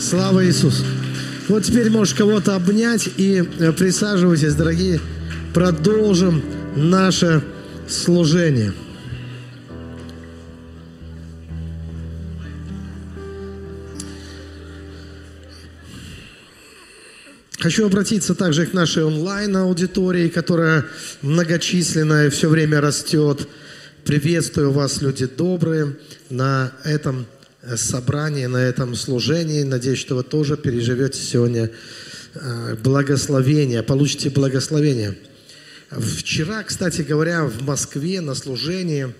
Слава Иисусу! Вот теперь можешь кого-то обнять и э, присаживайтесь, дорогие. Продолжим наше служение. Хочу обратиться также к нашей онлайн-аудитории, которая многочисленная все время растет. Приветствую вас, люди добрые, на этом собрании, на этом служении. Надеюсь, что вы тоже переживете сегодня э, благословение, получите благословение. Вчера, кстати говоря, в Москве на служении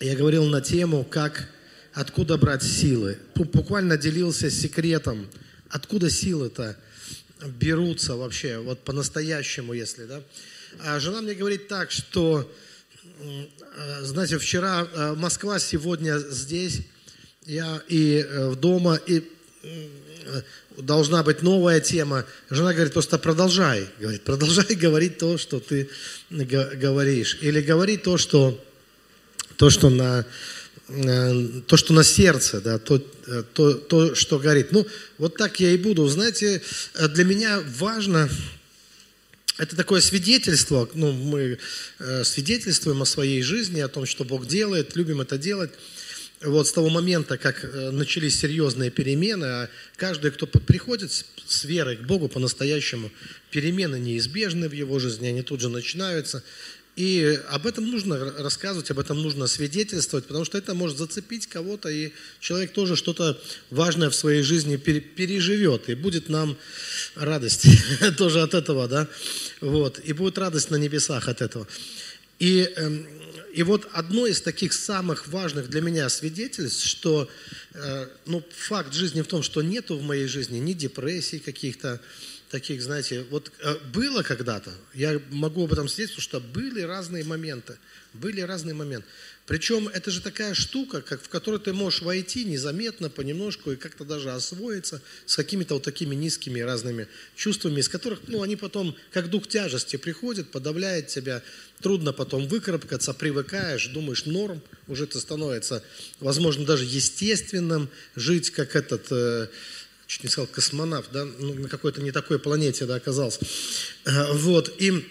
я говорил на тему, как, откуда брать силы. Буквально делился секретом, откуда силы-то берутся вообще, вот по-настоящему, если, да. А жена мне говорит так, что, э, знаете, вчера э, Москва, сегодня здесь, я и э, дома, и должна быть новая тема. Жена говорит, просто продолжай. Говорит, продолжай говорить то, что ты говоришь. Или говори то, что, то, что, на, то, что на сердце, да, то, то, то, что горит. Ну, вот так я и буду. Знаете, для меня важно, это такое свидетельство, ну, мы э, свидетельствуем о своей жизни, о том, что Бог делает, любим это делать вот с того момента, как э, начались серьезные перемены, а каждый, кто приходит с верой к Богу по-настоящему, перемены неизбежны в его жизни, они тут же начинаются. И об этом нужно рассказывать, об этом нужно свидетельствовать, потому что это может зацепить кого-то, и человек тоже что-то важное в своей жизни переживет, и будет нам радость тоже от этого, да, вот, и будет радость на небесах от этого. И эм, и вот одно из таких самых важных для меня свидетельств, что э, ну, факт жизни в том, что нету в моей жизни ни депрессий каких-то, таких, знаете, вот э, было когда-то, я могу об этом свидетельствовать, что были разные моменты, были разные моменты. Причем это же такая штука, как, в которую ты можешь войти незаметно, понемножку и как-то даже освоиться с какими-то вот такими низкими разными чувствами, из которых, ну, они потом, как дух тяжести приходит, подавляет тебя, трудно потом выкарабкаться, привыкаешь, думаешь, норм, уже это становится, возможно, даже естественным, жить как этот, э, чуть не сказал, космонавт, да, ну, на какой-то не такой планете, да, оказался. Э, вот, и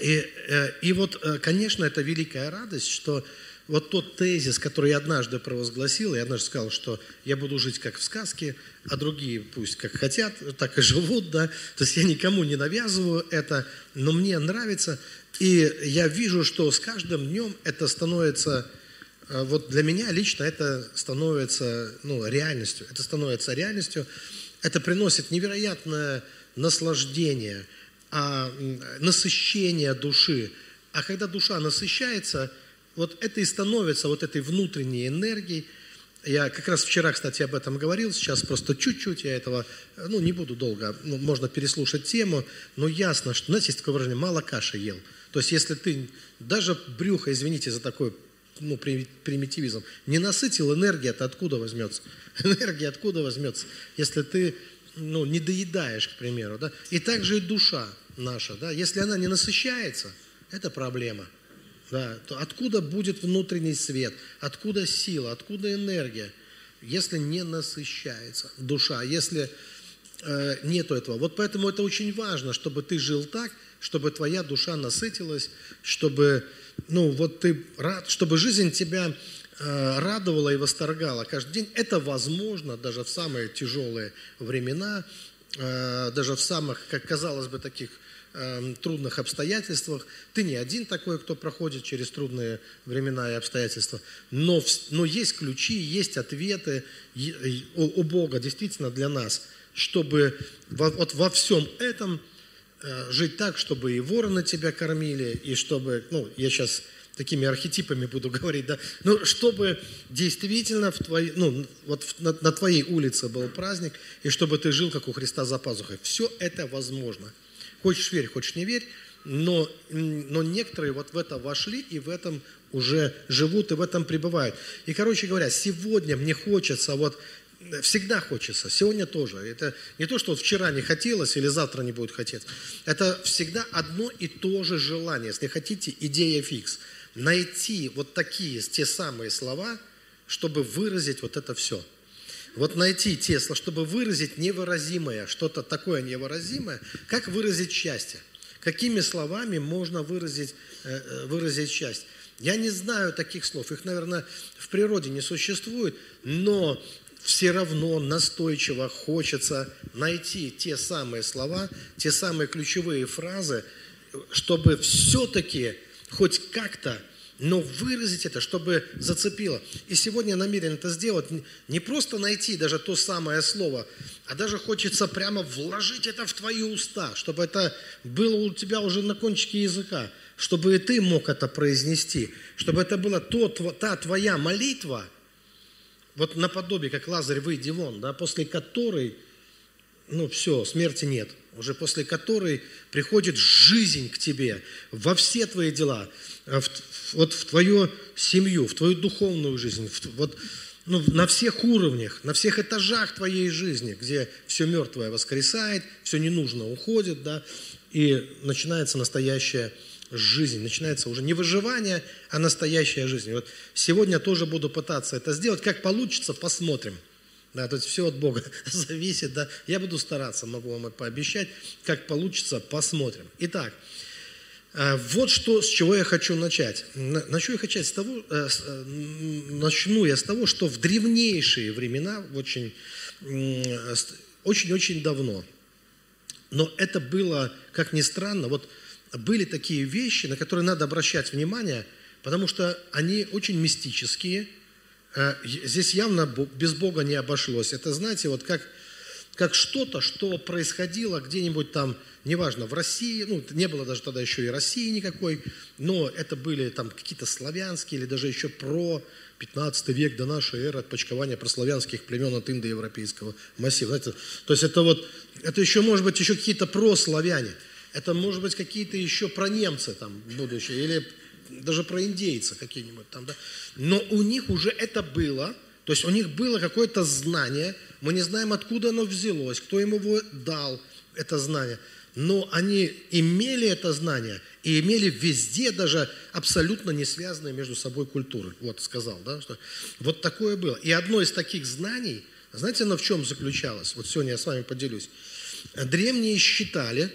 и, э, и вот, э, конечно, это великая радость, что вот тот тезис, который я однажды провозгласил, я однажды сказал, что я буду жить как в сказке, а другие пусть как хотят, так и живут, да. То есть я никому не навязываю это, но мне нравится. И я вижу, что с каждым днем это становится, э, вот для меня лично это становится ну, реальностью. Это становится реальностью. Это приносит невероятное наслаждение – а, насыщение души. А когда душа насыщается, вот это и становится вот этой внутренней энергией. Я как раз вчера, кстати, об этом говорил, сейчас просто чуть-чуть я этого, ну, не буду долго, ну, можно переслушать тему, но ясно, что, знаете, есть такое выражение, мало каши ел. То есть, если ты даже брюхо, извините за такой ну, примитивизм, не насытил, энергия-то откуда возьмется? Энергия откуда возьмется, если ты ну, не доедаешь, к примеру. Да? И также и душа наша, да, если она не насыщается, это проблема. Да, то откуда будет внутренний свет, откуда сила, откуда энергия, если не насыщается душа, если э, нету этого. Вот поэтому это очень важно, чтобы ты жил так, чтобы твоя душа насытилась, чтобы, ну, вот ты рад, чтобы жизнь тебя э, радовала и восторгала каждый день. Это возможно даже в самые тяжелые времена, э, даже в самых, как казалось бы, таких Эм, трудных обстоятельствах. Ты не один такой, кто проходит через трудные времена и обстоятельства, но, но есть ключи, есть ответы у Бога действительно для нас, чтобы вот во всем этом э, жить так, чтобы и вороны тебя кормили, и чтобы, ну, я сейчас такими архетипами буду говорить, да, ну, чтобы действительно в твоей, ну, вот на, на твоей улице был праздник, и чтобы ты жил, как у Христа за пазухой. Все это возможно. Хочешь верь, хочешь не верь, но, но некоторые вот в это вошли и в этом уже живут и в этом пребывают. И, короче говоря, сегодня мне хочется, вот всегда хочется, сегодня тоже. Это не то, что вчера не хотелось или завтра не будет хотеть. Это всегда одно и то же желание. Если хотите, идея фикс. Найти вот такие, те самые слова, чтобы выразить вот это все. вот найти те слова, чтобы выразить невыразимое, что-то такое невыразимое, как выразить счастье? Какими словами можно выразить, э, э, выразить счастье? Я не знаю таких слов, их, наверное, в природе не существует, но все равно настойчиво хочется найти те самые слова, те самые ключевые фразы, чтобы все-таки хоть как-то но выразить это, чтобы зацепило. И сегодня я намерен это сделать, не просто найти даже то самое слово, а даже хочется прямо вложить это в твои уста, чтобы это было у тебя уже на кончике языка, чтобы и ты мог это произнести, чтобы это была то, та твоя молитва, вот наподобие, как Лазарь, выйди вон, да, после которой, ну все, смерти нет, уже после которой приходит жизнь к тебе во все твои дела, в, вот в твою семью, в твою духовную жизнь, в, вот ну, на всех уровнях, на всех этажах твоей жизни, где все мертвое воскресает, все ненужно уходит, да, и начинается настоящая жизнь, начинается уже не выживание, а настоящая жизнь. Вот сегодня тоже буду пытаться это сделать, как получится, посмотрим. Да, то есть все от Бога зависит, да. Я буду стараться, могу вам пообещать, как получится, посмотрим. Итак, Э, вот что, с чего я хочу начать. Начну я, начать с того, э, э, начну я с того, что в древнейшие времена, очень, очень-очень давно, но это было, как ни странно, вот были такие вещи, на которые надо обращать внимание, потому что они очень мистические. Здесь явно без Бога не обошлось. Это, знаете, вот как как что-то, что происходило где-нибудь там, неважно, в России, ну, не было даже тогда еще и России никакой, но это были там какие-то славянские или даже еще про 15 век до нашей эры отпочкования прославянских племен от индоевропейского массива. Знаете, то есть это вот, это еще может быть еще какие-то прославяне, это может быть какие-то еще про немцы там будущее, или даже про индейцы какие-нибудь там, да. Но у них уже это было, то есть у них было какое-то знание – мы не знаем, откуда оно взялось, кто им его дал, это знание. Но они имели это знание и имели везде даже абсолютно не связанные между собой культуры. Вот сказал, да, что вот такое было. И одно из таких знаний, знаете, оно в чем заключалось? Вот сегодня я с вами поделюсь. Древние считали,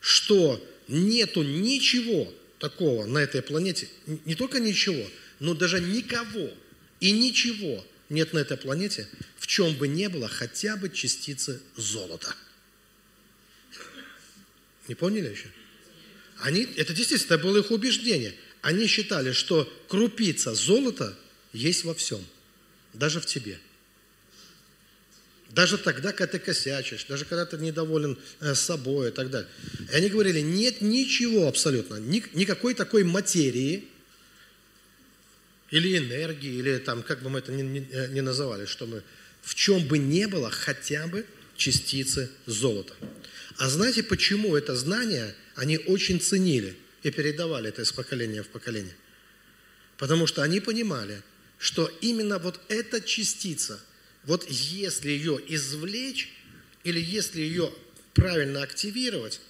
что нету ничего такого на этой планете, не только ничего, но даже никого и ничего нет на этой планете, чем бы ни было хотя бы частицы золота. Не поняли еще? Они, это действительно это было их убеждение. Они считали, что крупица золота есть во всем, даже в тебе. Даже тогда, когда ты косячишь, даже когда ты недоволен э, собой и так далее. И они говорили, нет ничего абсолютно, никакой такой материи или энергии, или там, как бы мы это ни, ни, э, ни называли, что мы в чем бы не было хотя бы частицы золота. А знаете, почему это знание они очень ценили и передавали это из поколения в поколение? Потому что они понимали, что именно вот эта частица, вот если ее извлечь или если ее правильно активировать,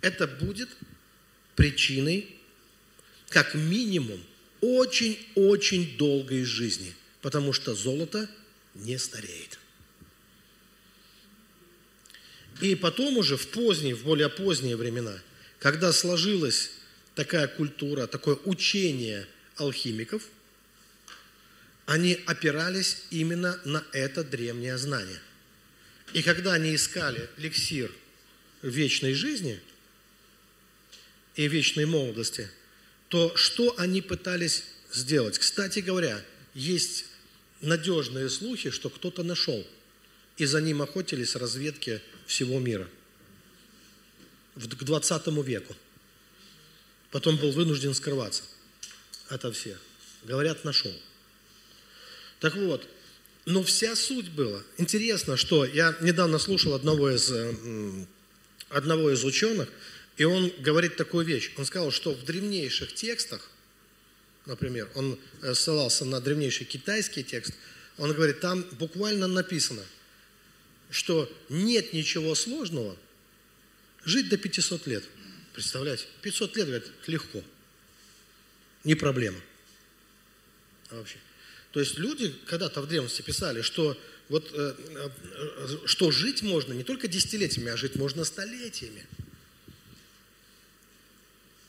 это будет причиной, как минимум, очень-очень долгой жизни. Потому что золото – не стареет. И потом уже в поздние, в более поздние времена, когда сложилась такая культура, такое учение алхимиков, они опирались именно на это древнее знание. И когда они искали эликсир вечной жизни и вечной молодости, то что они пытались сделать? Кстати говоря, есть надежные слухи, что кто-то нашел, и за ним охотились разведки всего мира к 20 веку. Потом был вынужден скрываться ото всех. Говорят, нашел. Так вот, но вся суть была. Интересно, что я недавно слушал одного из, одного из ученых, и он говорит такую вещь. Он сказал, что в древнейших текстах например, он э, ссылался на древнейший китайский текст, он говорит, там буквально написано, что нет ничего сложного жить до 500 лет. Представляете? 500 лет, говорит, легко. Не проблема. Вообще. То есть люди когда-то в древности писали, что вот, э, э, что жить можно не только десятилетиями, а жить можно столетиями.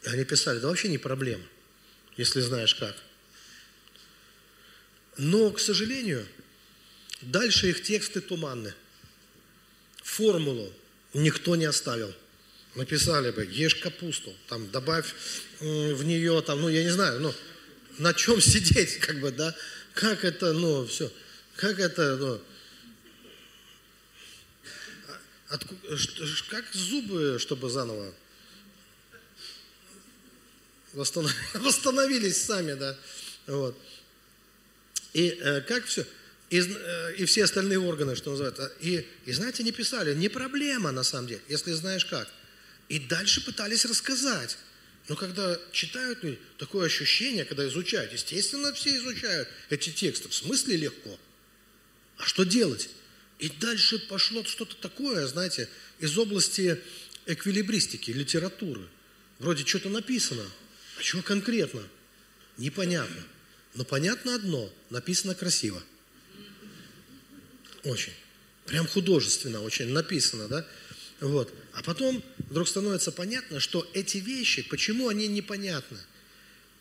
И они писали, да вообще не проблема, если знаешь как. Но, к сожалению, дальше их тексты туманны. Формулу никто не оставил. Написали бы, ешь капусту, там, добавь в нее, там, ну, я не знаю, ну, на чем сидеть, как бы, да, как это, ну, все, как это, ну, от, как зубы, чтобы заново восстановились сами, да, вот. И э, как все, и, э, и все остальные органы, что называется. И, и знаете, не писали, не проблема на самом деле, если знаешь как. И дальше пытались рассказать. Но когда читают, такое ощущение, когда изучают, естественно, все изучают эти тексты, в смысле легко. А что делать? И дальше пошло что-то такое, знаете, из области эквилибристики, литературы. Вроде что-то написано, а чего конкретно? Непонятно. Но понятно одно, написано красиво. Очень. Прям художественно очень написано, да? Вот. А потом вдруг становится понятно, что эти вещи, почему они непонятны?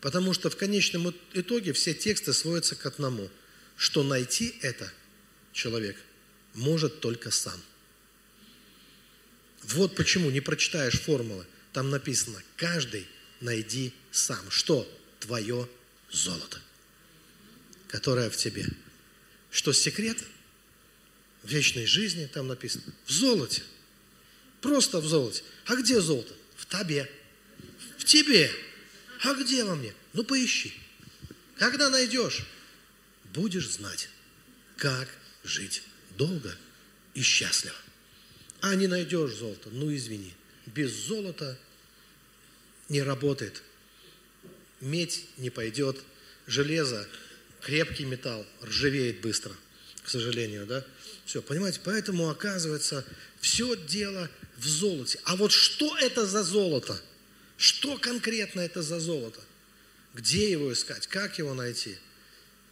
Потому что в конечном итоге все тексты сводятся к одному, что найти это человек может только сам. Вот почему не прочитаешь формулы. Там написано, каждый найди сам. Что? Твое золото которая в тебе. Что секрет вечной жизни, там написано, в золоте. Просто в золоте. А где золото? В тебе. В тебе. А где во мне? Ну поищи. Когда найдешь, будешь знать, как жить долго и счастливо. А не найдешь золото, ну извини, без золота не работает. Медь не пойдет, железо крепкий металл ржавеет быстро, к сожалению, да? Все, понимаете, поэтому оказывается, все дело в золоте. А вот что это за золото? Что конкретно это за золото? Где его искать? Как его найти?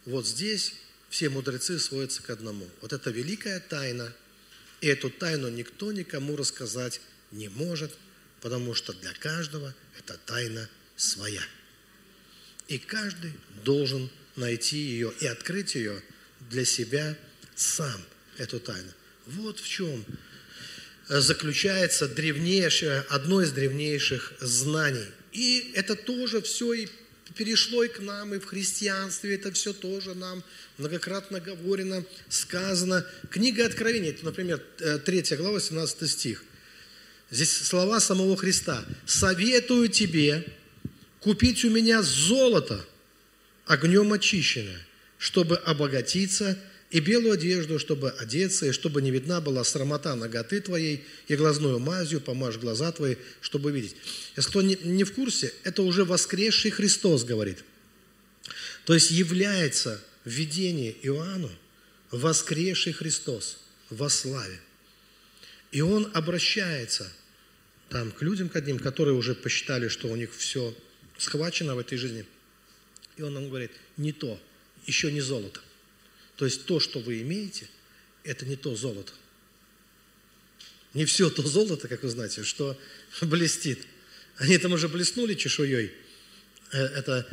Вот здесь все мудрецы сводятся к одному. Вот это великая тайна. И эту тайну никто никому рассказать не может, потому что для каждого эта тайна своя. И каждый должен найти ее и открыть ее для себя сам, эту тайну. Вот в чем заключается древнейшее, одно из древнейших знаний. И это тоже все и перешло и к нам, и в христианстве это все тоже нам многократно говорено, сказано. Книга Откровения, это, например, 3 э, глава, 17 стих. Здесь слова самого Христа. «Советую тебе купить у меня золото, огнем очищенное, чтобы обогатиться, и белую одежду, чтобы одеться, и чтобы не видна была срамота ноготы твоей, и глазную мазью помажь глаза твои, чтобы видеть. Если кто не в курсе, это уже воскресший Христос говорит. То есть является в видении Иоанну воскресший Христос во славе. И он обращается там к людям, к одним, которые уже посчитали, что у них все схвачено в этой жизни – и он нам говорит, не то, еще не золото. То есть то, что вы имеете, это не то золото. Не все то золото, как вы знаете, что блестит. Они там уже блеснули чешуей. Э, это,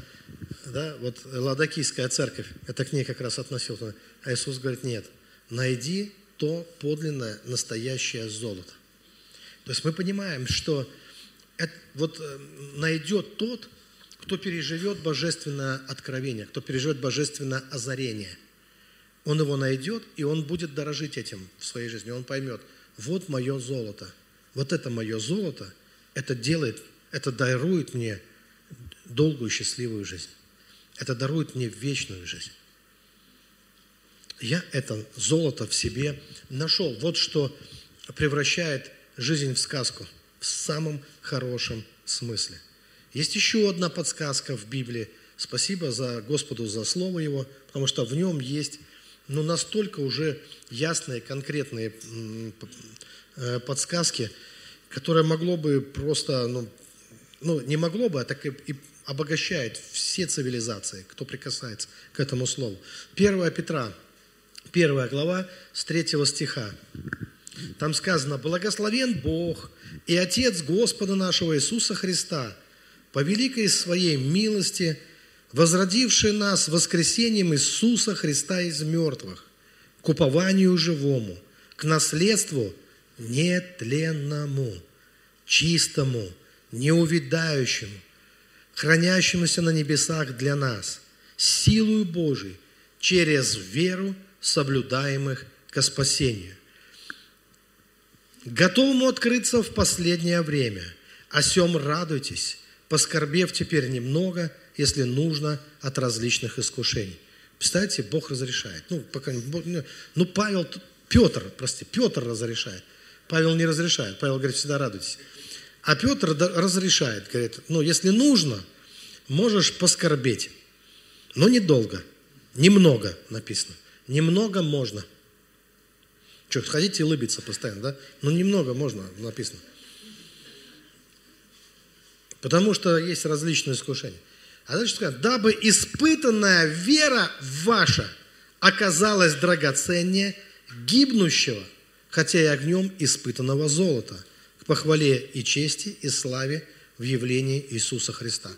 да, вот Ладокийская церковь, это к ней как раз относился. А Иисус говорит, нет, найди то подлинное, настоящее золото. То есть мы понимаем, что это, вот э, найдет тот, кто переживет божественное откровение, кто переживет божественное озарение. Он его найдет, и он будет дорожить этим в своей жизни. Он поймет, вот мое золото, вот это мое золото, это делает, это дарует мне долгую счастливую жизнь. Это дарует мне вечную жизнь. Я это золото в себе нашел. Вот что превращает жизнь в сказку в самом хорошем смысле – есть еще одна подсказка в Библии. Спасибо за Господу за Слово Его, потому что в нем есть ну, настолько уже ясные, конкретные э, подсказки, которые могло бы просто, ну, ну не могло бы, а так и, и обогащает все цивилизации, кто прикасается к этому слову. 1 Петра, первая глава с третьего стиха. Там сказано, «Благословен Бог и Отец Господа нашего Иисуса Христа, по великой своей милости, возродивший нас воскресением Иисуса Христа из мертвых, к упованию живому, к наследству нетленному, чистому, неувидающему, хранящемуся на небесах для нас, силою Божией, через веру соблюдаемых ко спасению, готовому открыться в последнее время. О сем радуйтесь, поскорбев теперь немного, если нужно, от различных искушений. Представляете, Бог разрешает. Ну, пока, ну Павел, Петр, прости, Петр разрешает. Павел не разрешает. Павел говорит, всегда радуйтесь. А Петр разрешает, говорит, ну, если нужно, можешь поскорбеть, но недолго, немного написано. Немного можно. Что, хотите улыбиться постоянно, да? Ну, немного можно, написано. Потому что есть различные искушения. А дальше сказать, дабы испытанная вера ваша оказалась драгоценнее гибнущего, хотя и огнем испытанного золота, к похвале и чести и славе в явлении Иисуса Христа.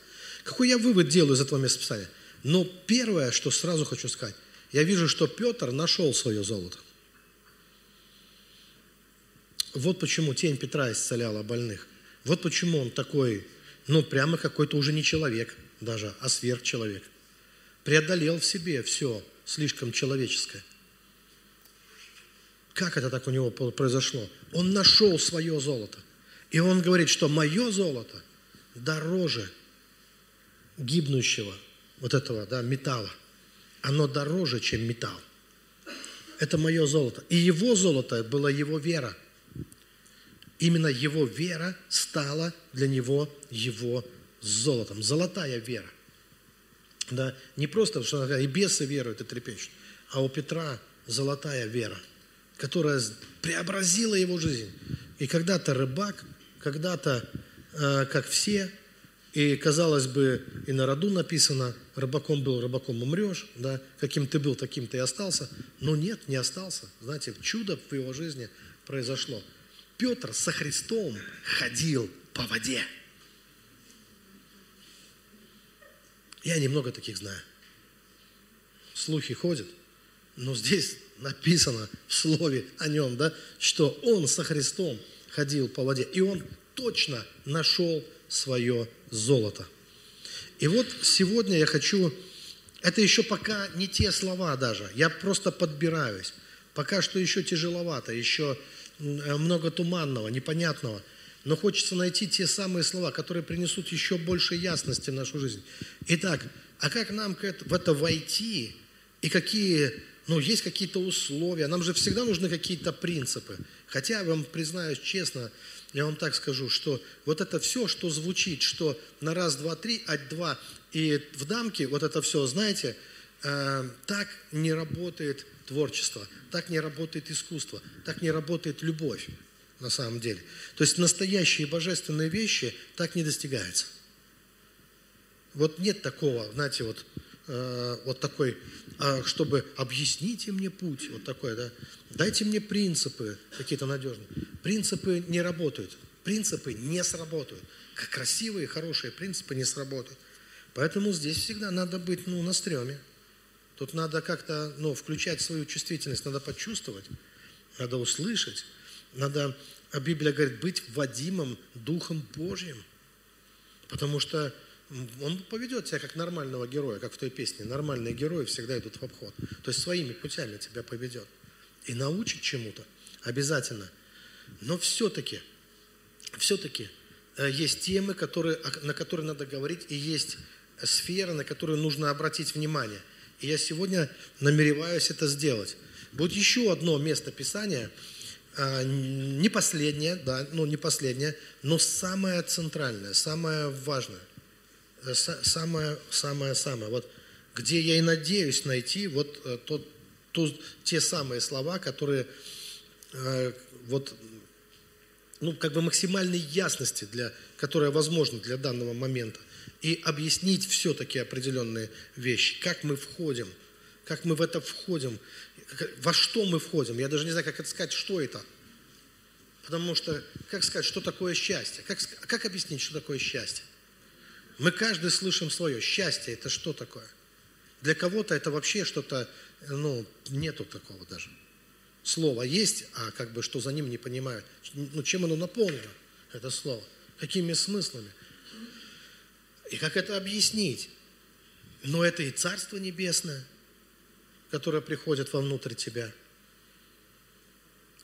Какой я вывод делаю из этого местописания? Но первое, что сразу хочу сказать, я вижу, что Петр нашел свое золото. Вот почему тень Петра исцеляла больных. Вот почему он такой, ну, прямо какой-то уже не человек даже, а сверхчеловек. Преодолел в себе все слишком человеческое. Как это так у него произошло? Он нашел свое золото. И он говорит, что мое золото дороже гибнущего вот этого да, металла. Оно дороже, чем металл. Это мое золото. И его золото было его вера – Именно его вера стала для него его золотом. Золотая вера. Да, не просто, что и бесы веруют и трепещут, а у Петра золотая вера, которая преобразила его жизнь. И когда-то рыбак, когда-то, э, как все, и, казалось бы, и на роду написано, рыбаком был, рыбаком умрешь, да, каким ты был, таким ты и остался. Но нет, не остался. Знаете, чудо в его жизни произошло – Петр со Христом ходил по воде. Я немного таких знаю. Слухи ходят, но здесь написано в слове о нем, да, что он со Христом ходил по воде, и он точно нашел свое золото. И вот сегодня я хочу, это еще пока не те слова даже, я просто подбираюсь. Пока что еще тяжеловато, еще Э, много туманного, непонятного. Но хочется найти те самые слова, которые принесут еще больше ясности в нашу жизнь. Итак, а как нам в это войти? И какие, ну, есть какие-то условия? Нам же всегда нужны какие-то принципы. Хотя, я вам признаюсь честно, я вам так скажу, что вот это все, что звучит, что на раз, два, три, ать, два, и в дамке, вот это все, знаете, э, так не работает творчество, так не работает искусство, так не работает любовь на самом деле. То есть настоящие божественные вещи так не достигаются. Вот нет такого, знаете, вот, э, вот такой, э, чтобы объясните мне путь, вот такой, да, дайте мне принципы какие-то надежные. Принципы не работают, принципы не сработают. Как красивые, хорошие принципы не сработают. Поэтому здесь всегда надо быть, ну, на стреме. Тут надо как-то ну, включать свою чувствительность, надо почувствовать, надо услышать, надо, а Библия говорит, быть водимым Духом Божьим. Потому что он поведет тебя как нормального героя, как в той песне. Нормальные герои всегда идут в обход. То есть своими путями тебя поведет. И научит чему-то обязательно. Но все-таки, все-таки э, есть темы, которые, на которые надо говорить, и есть сферы, на которые нужно обратить внимание – и я сегодня намереваюсь это сделать. Будет еще одно место Писания, не последнее, да, ну не последнее, но самое центральное, самое важное, э, самое, самое, самое, вот где я и надеюсь найти вот э, тот, ту, те самые слова, которые э, вот, ну, как бы максимальной ясности, для, которая возможна для данного момента и объяснить все-таки определенные вещи, как мы входим, как мы в это входим. Во что мы входим. Я даже не знаю, как это сказать, что это. Потому что, как сказать, что такое счастье? Как, как объяснить, что такое счастье? Мы каждый слышим свое. Счастье – это что такое? Для кого-то это вообще что-то, ну, нету такого даже. Слово есть, а как бы что за ним не понимают. Ну, чем оно наполнено, это слово? Какими смыслами? И как это объяснить? Но это и Царство Небесное, которое приходит вовнутрь тебя.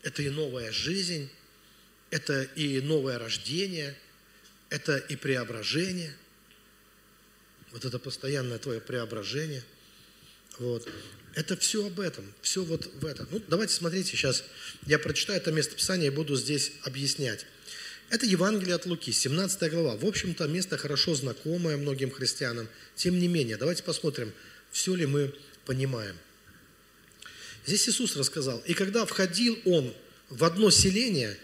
Это и новая жизнь, это и новое рождение, это и преображение. Вот это постоянное твое преображение. Вот. Это все об этом, все вот в этом. Ну, давайте смотрите, сейчас я прочитаю это место Писания и буду здесь объяснять. Это Евангелие от Луки, 17 глава. В общем-то, место хорошо знакомое многим христианам. Тем не менее, давайте посмотрим, все ли мы понимаем. Здесь Иисус рассказал, и когда входил Он в одно селение,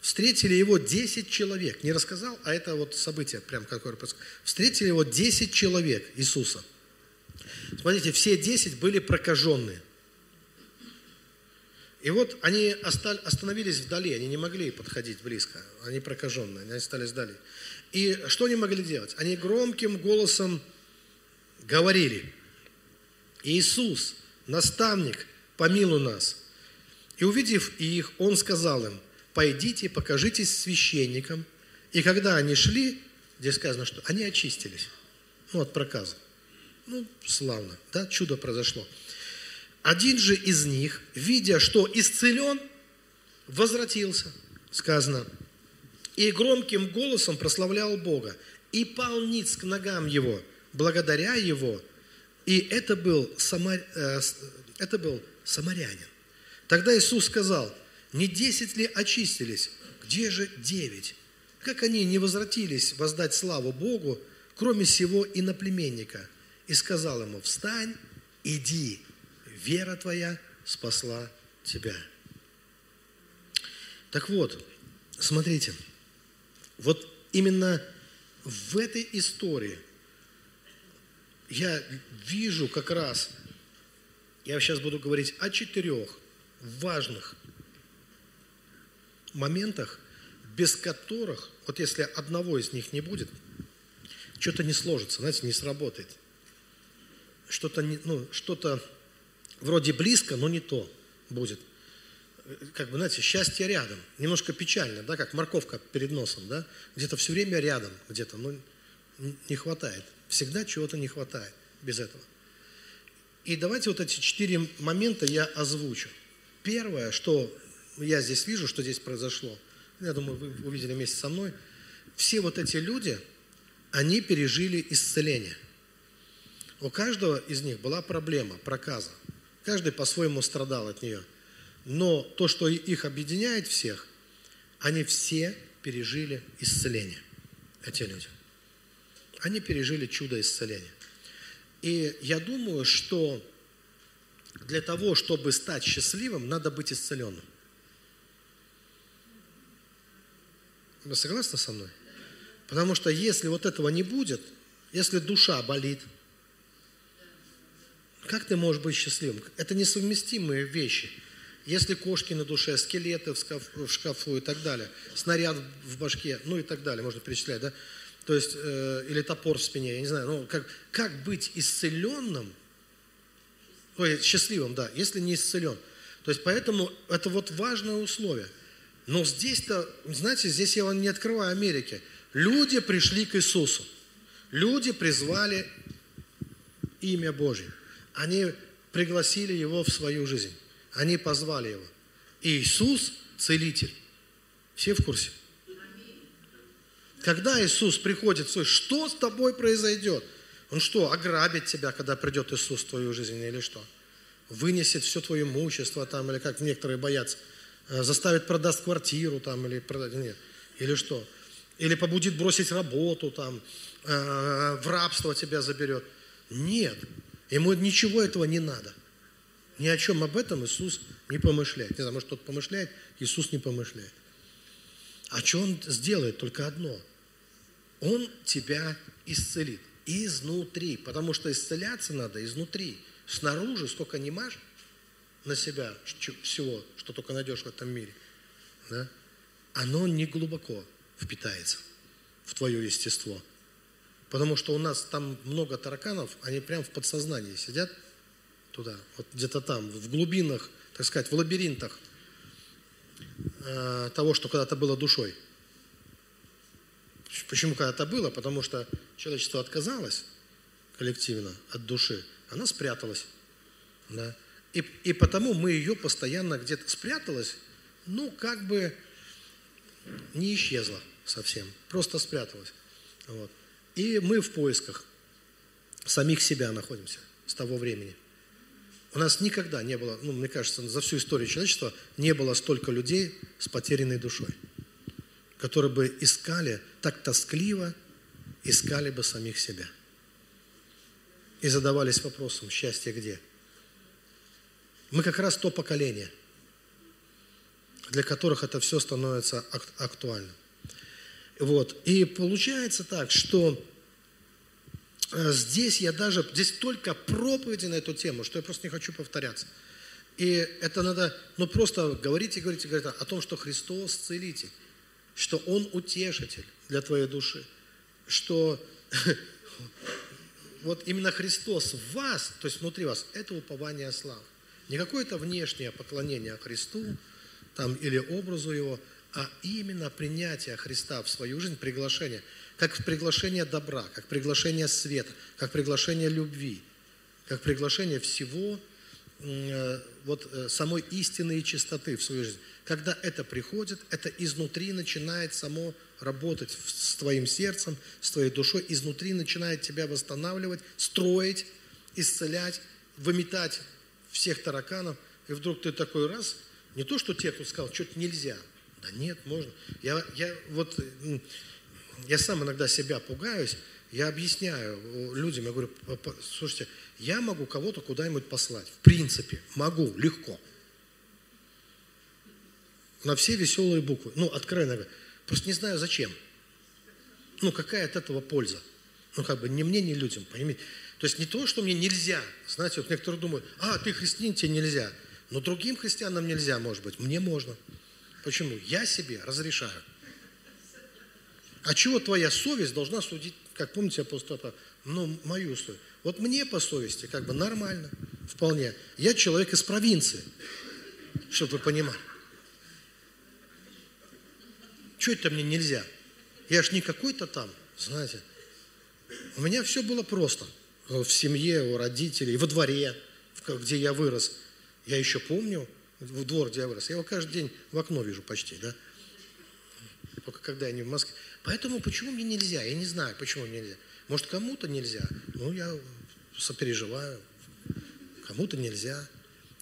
встретили его 10 человек. Не рассказал, а это вот событие, прям какое Встретили его 10 человек Иисуса. Смотрите, все 10 были прокаженные. И вот они остановились вдали, они не могли подходить близко, они прокаженные, они остались вдали. И что они могли делать? Они громким голосом говорили, Иисус, наставник, помилуй нас. И увидев их, Он сказал им, пойдите, покажитесь священникам. И когда они шли, здесь сказано, что они очистились ну, от проказа. Ну, славно, да, чудо произошло. Один же из них, видя, что исцелен, возвратился, сказано, и громким голосом прославлял Бога, и пал ниц к ногам его, благодаря его, и это был, самар... Э, это был самарянин. Тогда Иисус сказал, не десять ли очистились, где же девять? Как они не возвратились воздать славу Богу, кроме сего иноплеменника? И сказал ему, встань, иди, вера твоя спасла тебя. Так вот, смотрите, вот именно в этой истории я вижу как раз, я сейчас буду говорить о четырех важных моментах, без которых, вот если одного из них не будет, что-то не сложится, знаете, не сработает. Что-то, ну, что-то вроде близко, но не то будет. Как бы, знаете, счастье рядом. Немножко печально, да, как морковка перед носом, да. Где-то все время рядом, где-то, но не хватает. Всегда чего-то не хватает без этого. И давайте вот эти четыре момента я озвучу. Первое, что я здесь вижу, что здесь произошло, я думаю, вы увидели вместе со мной, все вот эти люди, они пережили исцеление. У каждого из них была проблема, проказа. Каждый по-своему страдал от нее. Но то, что их объединяет всех, они все пережили исцеление, эти люди. Они пережили чудо исцеления. И я думаю, что для того, чтобы стать счастливым, надо быть исцеленным. Вы согласны со мной? Потому что если вот этого не будет, если душа болит, как ты можешь быть счастливым? Это несовместимые вещи. Если кошки на душе, скелеты в, шкафу, в шкафу и так далее, снаряд в башке, ну и так далее, можно перечислять, да? То есть, э, или топор в спине, я не знаю, ну, как, как быть исцеленным, ой, счастливым, да, если не исцелен. То есть, поэтому это вот важное условие. Но здесь-то, знаете, здесь я вам не открываю Америки. Люди пришли к Иисусу. Люди призвали имя Божье. Они пригласили его в свою жизнь. Они позвали его. И Иисус – целитель. Все в курсе? Когда Иисус приходит в свой, что с тобой произойдет? Он что, ограбит тебя, когда придет Иисус в твою жизнь или что? Вынесет все твое имущество там, или как некоторые боятся, э, заставит продаст квартиру там, или продать, нет, или что? Или побудит бросить работу там, э, в рабство тебя заберет. Нет, Ему ничего этого не надо. Ни о чем об этом Иисус не помышляет. Не знаю, может, кто-то помышляет, Иисус не помышляет. А что Он сделает? Только одно. Он тебя исцелит изнутри, потому что исцеляться надо изнутри. Снаружи сколько не маш, на себя всего, что только найдешь в этом мире, да, оно не глубоко впитается в твое естество. Потому что у нас там много тараканов, они прям в подсознании сидят туда, вот где-то там, в глубинах, так сказать, в лабиринтах э, того, что когда-то было душой. Почему когда-то было? Потому что человечество отказалось коллективно от души, она спряталась. Да? И, и потому мы ее постоянно где-то спряталась, ну, как бы не исчезла совсем, просто спряталась. Вот. И мы в поисках самих себя находимся с того времени. У нас никогда не было, ну, мне кажется, за всю историю человечества не было столько людей с потерянной душой, которые бы искали так тоскливо, искали бы самих себя. И задавались вопросом, счастье где? Мы как раз то поколение, для которых это все становится актуальным. Вот. И получается так, что э, здесь я даже, здесь только проповеди на эту тему, что я просто не хочу повторяться. И это надо, ну просто говорить и говорить о том, что Христос целитель, что Он утешитель для твоей души, что вот именно Христос в вас, то есть внутри вас, это упование славы. Не какое-то внешнее поклонение Христу там, или образу Его, а именно принятие Христа в свою жизнь, приглашение, как приглашение добра, как приглашение света, как приглашение любви, как приглашение всего вот э, самой истины и чистоты в свою жизнь. Когда это приходит, это изнутри начинает само работать с твоим сердцем, с твоей душой, изнутри начинает тебя восстанавливать, строить, исцелять, выметать всех тараканов, и вдруг ты такой раз, не то, что те, кто сказал, что-то нельзя – да нет, можно. Я, я вот, я сам иногда себя пугаюсь, я объясняю людям, я говорю, слушайте, я могу кого-то куда-нибудь послать. В принципе, могу, легко. На все веселые буквы. Ну, откровенно говоря. Просто не знаю, зачем. Ну, какая от этого польза? Ну, как бы, ни мне, ни людям, поймите. То есть не то, что мне нельзя. Знаете, вот некоторые думают, а, ты христианин, тебе нельзя. Но другим христианам нельзя, может быть. Мне можно. Почему? Я себе разрешаю. А чего твоя совесть должна судить, как помните апостол Павел, ну, мою совесть. Вот мне по совести как бы нормально, вполне. Я человек из провинции, чтобы вы понимали. Что это мне нельзя? Я ж не какой-то там, знаете. У меня все было просто. В семье, у родителей, во дворе, где я вырос. Я еще помню, в двор, где я вырос. Я его каждый день в окно вижу почти, да. Только когда я не в Москве. Поэтому почему мне нельзя? Я не знаю, почему мне нельзя. Может, кому-то нельзя. Ну, я сопереживаю. Кому-то нельзя.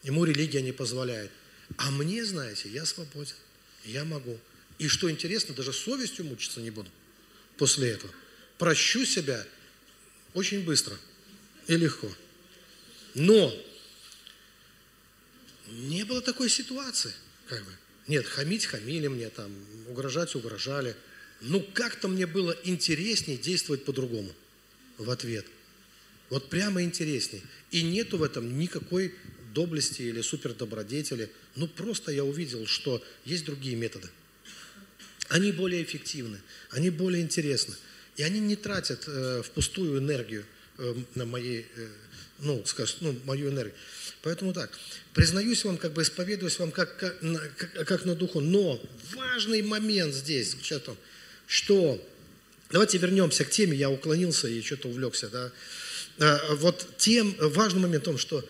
Ему религия не позволяет. А мне, знаете, я свободен. Я могу. И что интересно, даже совестью мучиться не буду после этого. Прощу себя очень быстро и легко. Но не было такой ситуации. Как бы. Нет, хамить хамили мне, там, угрожать угрожали. Ну, как-то мне было интереснее действовать по-другому в ответ. Вот прямо интереснее. И нету в этом никакой доблести или супердобродетели. Ну, просто я увидел, что есть другие методы. Они более эффективны, они более интересны. И они не тратят э, впустую энергию э, на моей, э, ну, скажем, ну, мою энергию. Поэтому так, признаюсь вам, как бы исповедуюсь вам как, как, как, на духу, но важный момент здесь, что, что давайте вернемся к теме, я уклонился и что-то увлекся, да. А, вот тем, важный момент в том, что,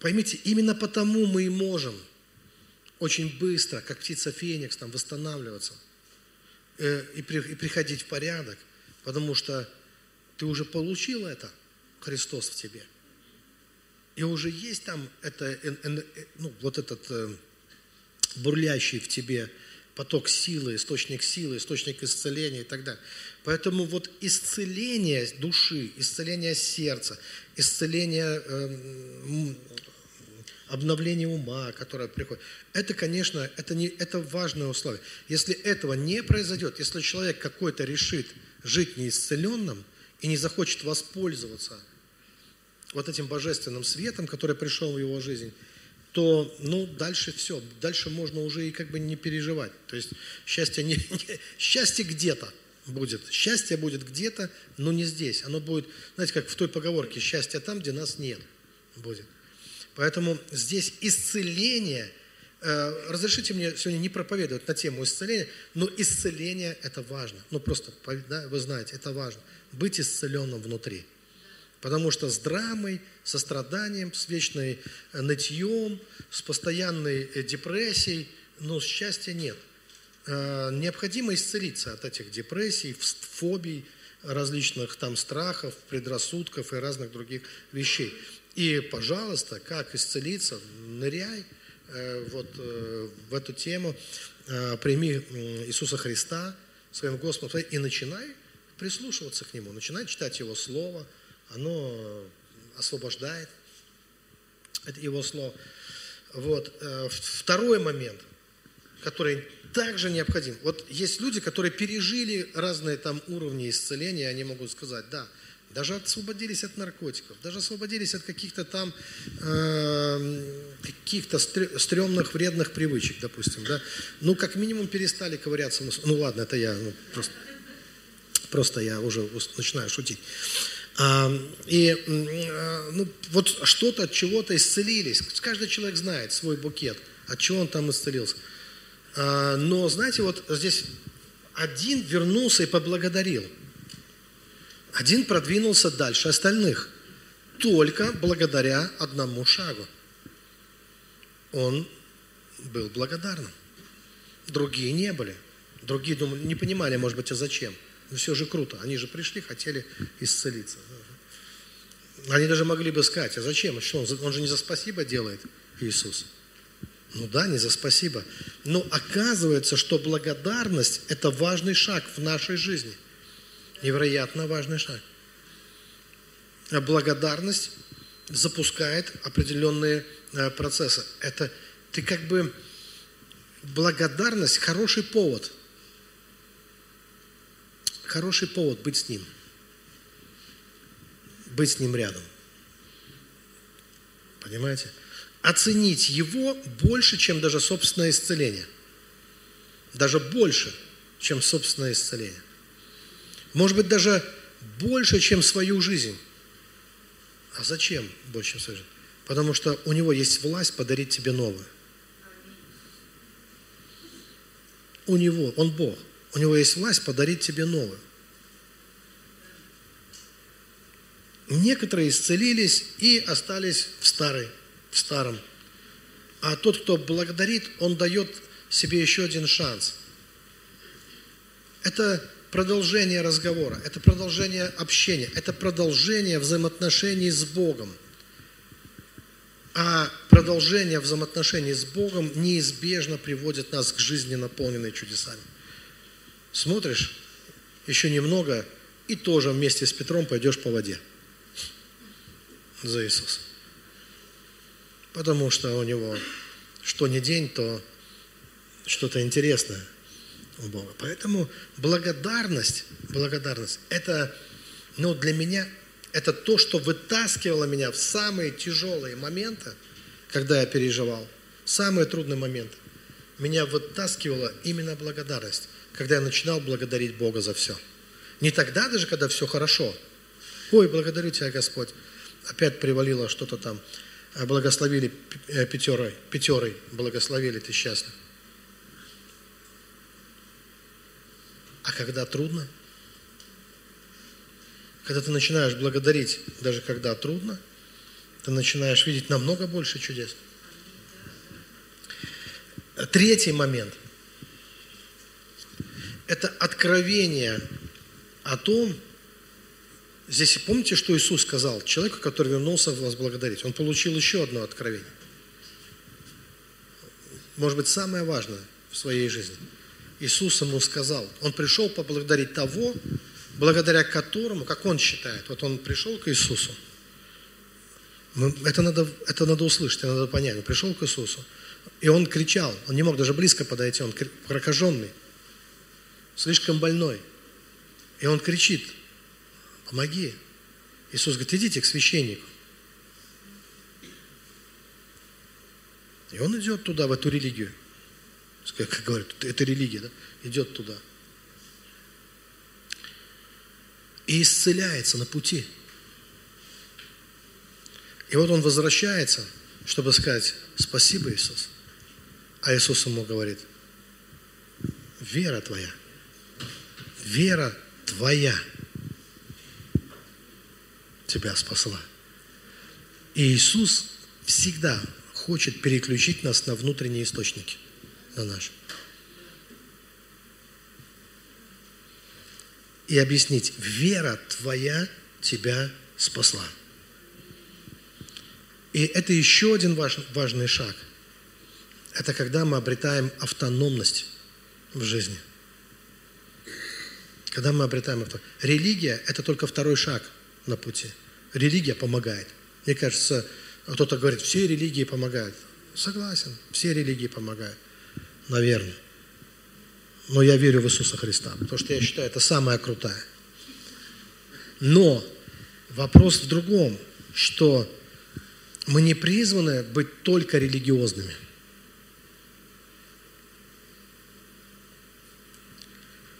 поймите, именно потому мы и можем очень быстро, как птица Феникс, там, восстанавливаться э, и, при, и приходить в порядок, потому что ты уже получил это, Христос в тебе – и уже есть там это, э, ну, вот этот э, бурлящий в тебе поток силы, источник силы, источник исцеления и так далее. Поэтому вот исцеление души, исцеление сердца, исцеление э, обновление ума, которое приходит, это, конечно, это, не, это важное условие. Если этого не произойдет, если человек какой-то решит жить неисцеленным и не захочет воспользоваться вот этим божественным светом, который пришел в его жизнь, то, ну, дальше все, дальше можно уже и как бы не переживать. То есть счастье, не, не, счастье где-то будет, счастье будет где-то, но не здесь. Оно будет, знаете, как в той поговорке, счастье там, где нас нет, будет. Поэтому здесь исцеление, э, разрешите мне сегодня не проповедовать на тему исцеления, но исцеление это важно. Ну просто, да, вы знаете, это важно. Быть исцеленным внутри – Потому что с драмой, со страданием, с вечной э, нытьем, с постоянной э, депрессией, ну, счастья нет. Э, необходимо исцелиться от этих депрессий, фобий, различных там страхов, предрассудков и разных других вещей. И, пожалуйста, как исцелиться, ныряй вот в эту тему, прими Иисуса Христа своим Господом и начинай прислушиваться к Нему, начинай читать Его Слово – оно освобождает. Это его слово. Вот. Э, второй момент, который также необходим. Вот есть люди, которые пережили разные там уровни исцеления, они могут сказать, да, даже освободились от наркотиков, даже освободились от каких-то там э, каких-то стрёмных, вредных привычек, допустим, да. Ну, как минимум перестали ковыряться. Ну, ладно, это я ну, просто, просто я уже начинаю шутить. И а, ну, вот что-то от чего-то исцелились. Каждый человек знает свой букет, от чего он там исцелился. А, но, знаете, вот здесь один вернулся и поблагодарил. Один продвинулся дальше остальных. Только благодаря одному шагу. Он был благодарным. Другие не были. Другие думали, не понимали, может быть, а зачем. Но все же круто. Они же пришли, хотели исцелиться. Они даже могли бы сказать, а зачем? Что он, он же не за спасибо делает, Иисус. Ну да, не за спасибо. Но оказывается, что благодарность – это важный шаг в нашей жизни. Невероятно важный шаг. А благодарность запускает определенные э, процессы. Это ты как бы благодарность – хороший повод. Хороший повод быть с Ним – быть с ним рядом. Понимаете? Оценить его больше, чем даже собственное исцеление. Даже больше, чем собственное исцеление. Может быть, даже больше, чем свою жизнь. А зачем больше, чем свою жизнь? Потому что у него есть власть подарить тебе новое. У него, он Бог, у него есть власть подарить тебе новое. Некоторые исцелились и остались в, старой, в старом. А тот, кто благодарит, он дает себе еще один шанс. Это продолжение разговора, это продолжение общения, это продолжение взаимоотношений с Богом. А продолжение взаимоотношений с Богом неизбежно приводит нас к жизни, наполненной чудесами. Смотришь, еще немного, и тоже вместе с Петром пойдешь по воде за Иисуса. Потому что у него что не день, то что-то интересное у Бога. Поэтому благодарность, благодарность, это, ну, для меня, это то, что вытаскивало меня в самые тяжелые моменты, когда я переживал, самые трудные моменты. Меня вытаскивала именно благодарность, когда я начинал благодарить Бога за все. Не тогда даже, когда все хорошо. Ой, благодарю Тебя, Господь опять привалило что-то там, э, благословили э, пятерой, пятерой благословили, ты счастлив. А когда трудно, когда ты начинаешь благодарить, даже когда трудно, ты начинаешь видеть намного больше чудес. Третий момент – это откровение о том, Здесь помните, что Иисус сказал человеку, который вернулся вас благодарить? Он получил еще одно откровение. Может быть, самое важное в своей жизни. Иисус ему сказал, он пришел поблагодарить того, благодаря которому, как он считает, вот он пришел к Иисусу. Это надо, это надо услышать, это надо понять. Он пришел к Иисусу, и он кричал, он не мог даже близко подойти, он прокаженный, слишком больной. И он кричит, помоги. Иисус говорит, идите к священнику. И он идет туда, в эту религию. Как говорят, это религия, да? Идет туда. И исцеляется на пути. И вот он возвращается, чтобы сказать «Спасибо, Иисус». А Иисус ему говорит «Вера твоя» вера твоя тебя спасла. И Иисус всегда хочет переключить нас на внутренние источники, на наши. И объяснить, вера твоя тебя спасла. И это еще один важ, важный шаг. Это когда мы обретаем автономность в жизни. Когда мы обретаем автономность. Религия – это только второй шаг на пути. Религия помогает. Мне кажется, кто-то говорит, все религии помогают. Согласен, все религии помогают. Наверное. Но я верю в Иисуса Христа, потому что я считаю, это самая крутая. Но вопрос в другом, что мы не призваны быть только религиозными.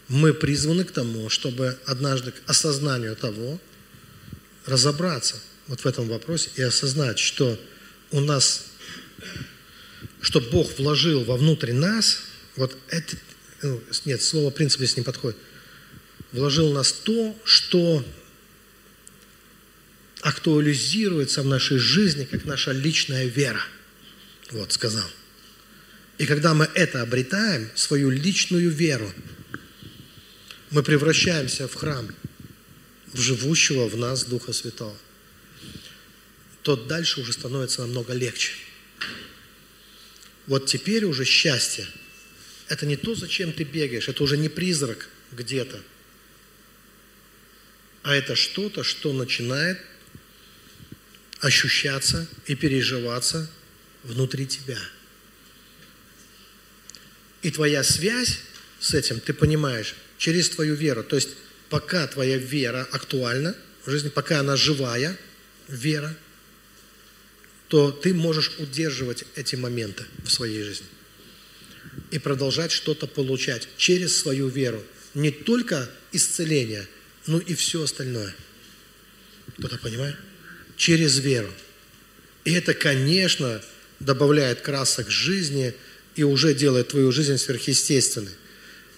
Мы призваны к тому, чтобы однажды к осознанию того, разобраться вот в этом вопросе и осознать, что у нас, что Бог вложил вовнутрь нас, вот это, ну, нет, слово принцип здесь не подходит, вложил в нас то, что актуализируется в нашей жизни, как наша личная вера. Вот, сказал. И когда мы это обретаем, свою личную веру, мы превращаемся в храм, в живущего в нас Духа Святого, то дальше уже становится намного легче. Вот теперь уже счастье – это не то, зачем ты бегаешь, это уже не призрак где-то, а это что-то, что начинает ощущаться и переживаться внутри тебя. И твоя связь с этим, ты понимаешь, через твою веру. То есть пока твоя вера актуальна в жизни, пока она живая, вера, то ты можешь удерживать эти моменты в своей жизни и продолжать что-то получать через свою веру. Не только исцеление, но и все остальное. Кто-то понимает? через веру. И это, конечно, добавляет красок жизни и уже делает твою жизнь сверхъестественной.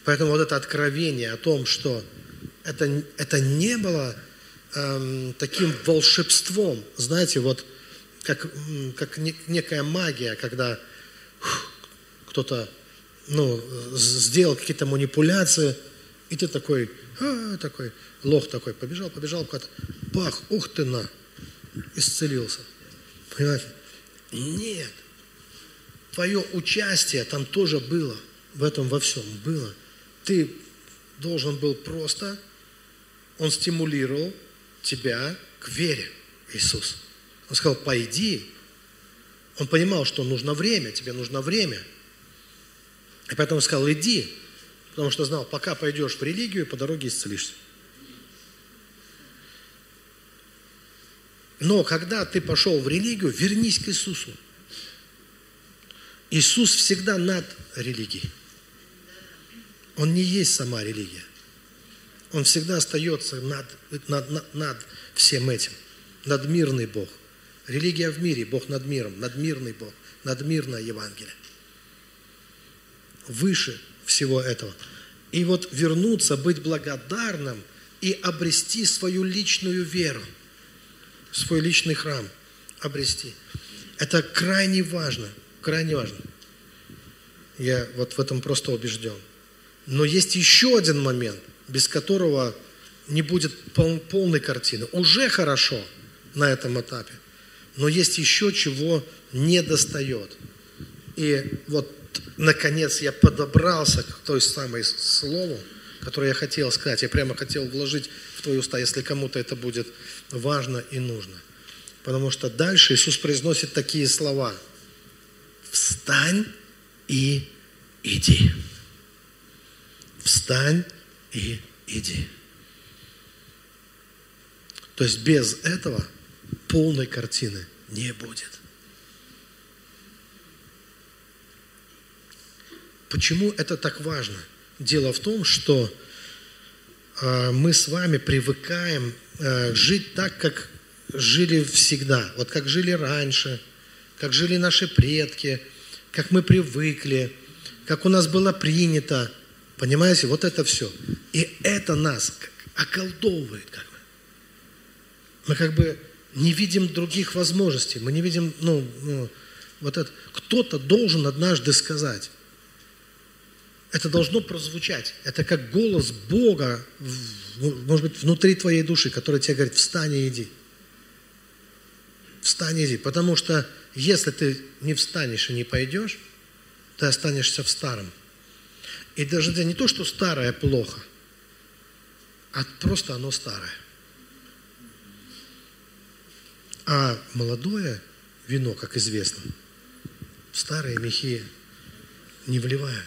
Поэтому вот это откровение о том, что это, это не было эм, таким волшебством, знаете, вот как, как некая магия, когда кто-то ну, сделал какие-то манипуляции, и ты такой, а, такой, лох такой, побежал, побежал, куда-то, бах, ух ты на, исцелился. Понимаете? Нет. Твое участие там тоже было. В этом во всем было. Ты должен был просто, он стимулировал тебя к вере, Иисус. Он сказал, пойди. Он понимал, что нужно время, тебе нужно время. И поэтому сказал, иди. Потому что знал, пока пойдешь в религию, по дороге исцелишься. Но когда ты пошел в религию, вернись к Иисусу. Иисус всегда над религией. Он не есть сама религия. Он всегда остается над, над, над, всем этим. Надмирный Бог. Религия в мире, Бог над миром. Надмирный Бог. Надмирное Евангелие. Выше всего этого. И вот вернуться, быть благодарным и обрести свою личную веру – свой личный храм обрести. Это крайне важно, крайне важно. Я вот в этом просто убежден. Но есть еще один момент, без которого не будет пол, полной картины. Уже хорошо на этом этапе, но есть еще чего не достает. И вот, наконец, я подобрался к той самой слову, которое я хотел сказать. Я прямо хотел вложить в твои уста, если кому-то это будет важно и нужно. Потому что дальше Иисус произносит такие слова. Встань и иди. Встань и иди. То есть без этого полной картины не будет. почему это так важно? Дело в том, что э, мы с вами привыкаем э, жить так, как жили всегда. Вот как жили раньше, как жили наши предки, как мы привыкли, как у нас было принято. Понимаете, вот это все. И это нас околдовывает как бы. Мы как бы не видим других возможностей, мы не видим, ну, ну вот это. Кто-то должен однажды сказать. Это должно прозвучать. Это как голос Бога, может быть, внутри твоей души, который тебе говорит, встань и иди. Встань и иди. Потому что если ты не встанешь и не пойдешь, ты останешься в старом. И даже не то, что старое плохо, а просто оно старое. А молодое вино, как известно, старые мехи не вливая.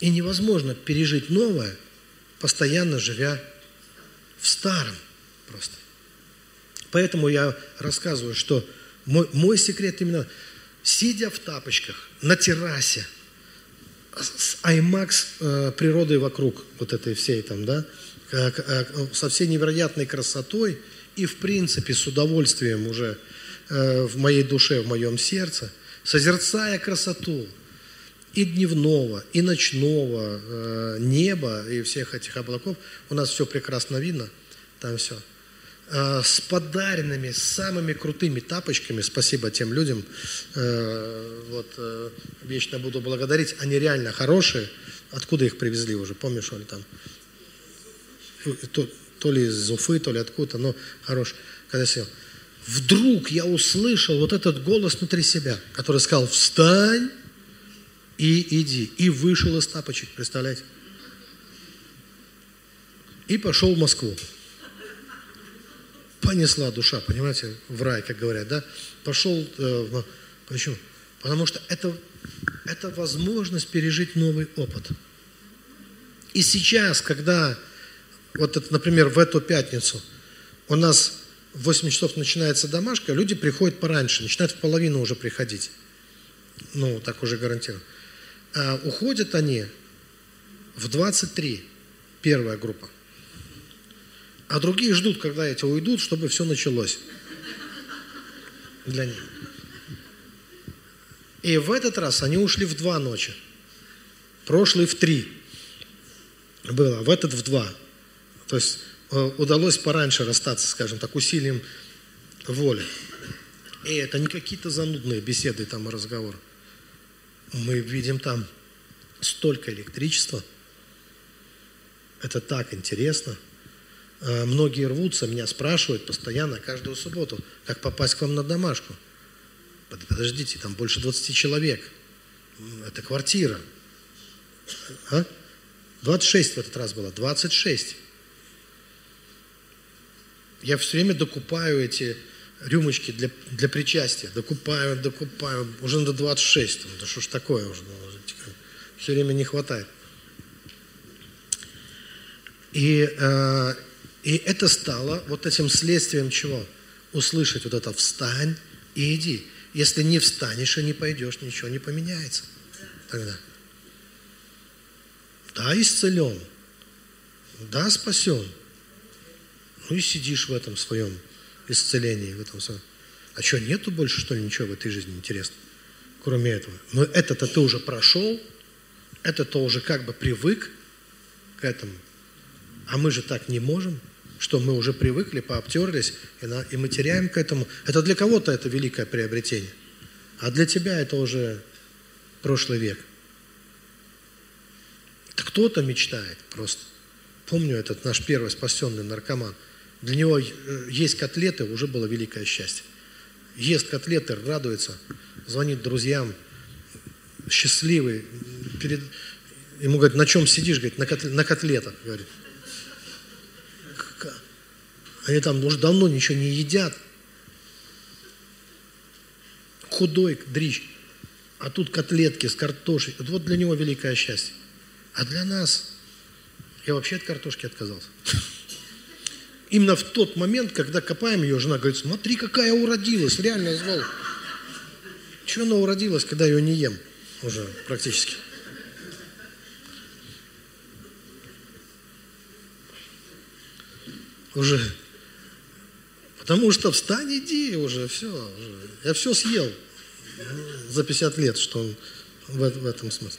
И невозможно пережить новое, постоянно живя в старом просто. Поэтому я рассказываю, что мой, мой секрет именно, сидя в тапочках на террасе, с IMAX э, природой вокруг, вот этой всей там, да, э, со всей невероятной красотой и, в принципе, с удовольствием уже э, в моей душе, в моем сердце, созерцая красоту и дневного, и ночного э, неба, и всех этих облаков, у нас все прекрасно видно, там все – Э, с подаренными самыми крутыми тапочками. Спасибо тем людям. Э, вот, э, вечно буду благодарить. Они реально хорошие. Откуда их привезли уже? Помнишь, ли там? То, то ли из Уфы, то ли откуда-то, но хороший. Когда сел. Вдруг я услышал вот этот голос внутри себя, который сказал, встань и иди. И вышел из тапочек, представляете? И пошел в Москву понесла душа, понимаете, в рай, как говорят, да? Пошел, э, почему? Потому что это, это возможность пережить новый опыт. И сейчас, когда, вот это, например, в эту пятницу у нас в 8 часов начинается домашка, люди приходят пораньше, начинают в половину уже приходить. Ну, так уже гарантированно. А уходят они в 23, первая группа. А другие ждут, когда эти уйдут, чтобы все началось для них. И в этот раз они ушли в два ночи. Прошлый в три было, в этот в два. То есть э, удалось пораньше расстаться, скажем так, усилием воли. И это не какие-то занудные беседы там и разговоры. Мы видим там столько электричества. Это так интересно – многие рвутся, меня спрашивают постоянно, каждую субботу, как попасть к вам на домашку. Подождите, там больше 20 человек. Это квартира. А? 26 в этот раз было, 26. Я все время докупаю эти рюмочки для, для причастия. Докупаю, докупаю. Уже до 26. Да что ж такое уже. Все время не хватает. И э, и это стало вот этим следствием чего? Услышать вот это «встань и иди». Если не встанешь и не пойдешь, ничего не поменяется тогда. Да, исцелен. Да, спасен. Ну и сидишь в этом своем исцелении, в этом своем. А что, нету больше, что ли, ничего в этой жизни интересного, кроме этого? Но это-то ты уже прошел, это-то уже как бы привык к этому. А мы же так не можем – что мы уже привыкли, пообтерлись, и, на, и мы теряем к этому. Это для кого-то это великое приобретение, а для тебя это уже прошлый век. Кто-то мечтает просто. Помню этот наш первый спасенный наркоман. Для него э, есть котлеты, уже было великое счастье. Ест котлеты, радуется, звонит друзьям, счастливый. Перед... Ему говорит, на чем сидишь? Говорит, на котлетах. Говорит. Они там уже давно ничего не едят. Худой дрищ. А тут котлетки с картошей. Вот для него великое счастье. А для нас, я вообще от картошки отказался. Именно в тот момент, когда копаем ее, жена говорит, смотри, какая уродилась, реально звал. что она уродилась, когда ее не ем уже практически? Уже. Потому что встань, иди уже, все. Я все съел за 50 лет, что он в, в этом смысле.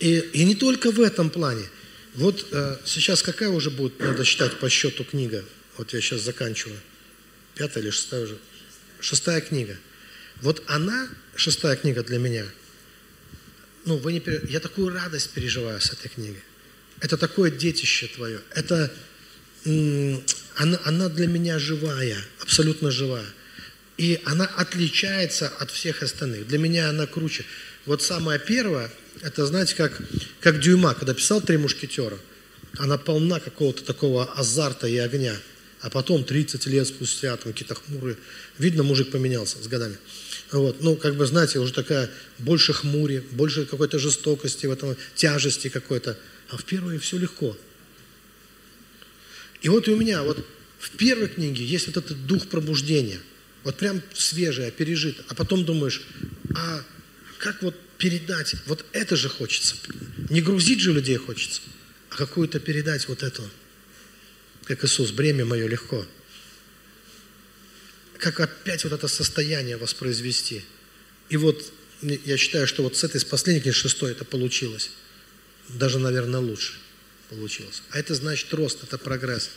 И, и не только в этом плане. Вот э, сейчас какая уже будет, надо считать по счету книга? Вот я сейчас заканчиваю. Пятая или шестая уже? Шестая книга. Вот она, шестая книга для меня, ну, вы не, я такую радость переживаю с этой книгой. Это такое детище твое. Это, она, она для меня живая, абсолютно живая. И она отличается от всех остальных. Для меня она круче. Вот самая первая, это, знаете, как, как Дюйма, когда писал «Три мушкетера». Она полна какого-то такого азарта и огня. А потом, 30 лет спустя, там какие-то хмурые. Видно, мужик поменялся с годами. Вот, ну, как бы, знаете, уже такая больше хмури, больше какой-то жестокости в этом, тяжести какой-то. А в первой все легко. И вот и у меня, вот в первой книге есть вот этот дух пробуждения. Вот прям свежее, пережит. А потом думаешь, а как вот передать, вот это же хочется. Не грузить же людей хочется, а какую-то передать вот эту. Как Иисус, бремя мое легко. Как опять вот это состояние воспроизвести. И вот я считаю, что вот с этой, с последней шестой, это получилось. Даже, наверное, лучше получилось. А это значит рост, это прогресс.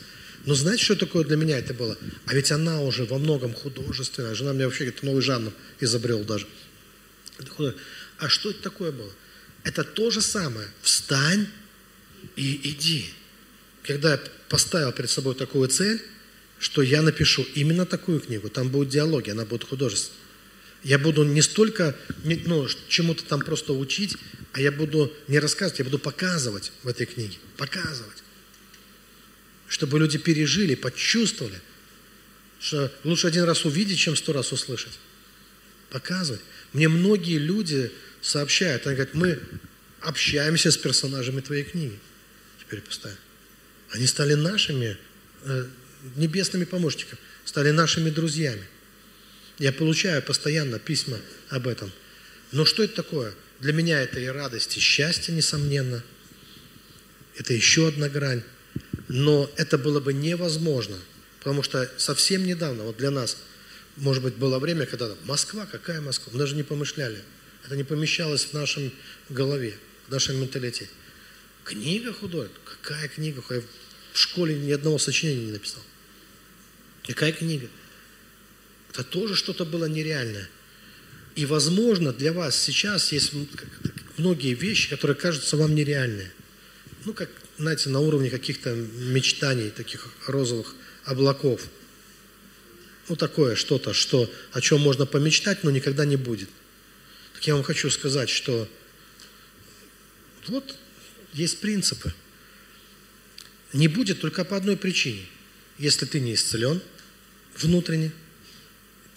Но знаете, что такое для меня это было? А ведь она уже во многом художественная. Жена мне вообще говорит, новый жанр изобрел даже. А что это такое было? Это то же самое. Встань и иди. Когда я поставил перед собой такую цель, что я напишу именно такую книгу, там будут диалоги, она будет художественная. Я буду не столько ну, чему-то там просто учить, а я буду не рассказывать, я буду показывать в этой книге. Показывать. Чтобы люди пережили, почувствовали. Что лучше один раз увидеть, чем сто раз услышать. Показывать. Мне многие люди сообщают, они говорят, мы общаемся с персонажами твоей книги. Теперь поставим. Они стали нашими э, небесными помощниками, стали нашими друзьями. Я получаю постоянно письма об этом. Но что это такое? Для меня это и радость, и счастье, несомненно. Это еще одна грань. Но это было бы невозможно, потому что совсем недавно, вот для нас, может быть, было время, когда Москва, какая Москва? Мы даже не помышляли. Это не помещалось в нашем голове, в нашем менталитете. Книга художник? Какая книга? Я в школе ни одного сочинения не написал. Какая книга? Это тоже что-то было нереальное. И, возможно, для вас сейчас есть многие вещи, которые кажутся вам нереальными. Ну, как, знаете, на уровне каких-то мечтаний, таких розовых облаков. Ну, такое что-то, что, о чем можно помечтать, но никогда не будет. Так я вам хочу сказать, что вот есть принципы. Не будет только по одной причине. Если ты не исцелен внутренне,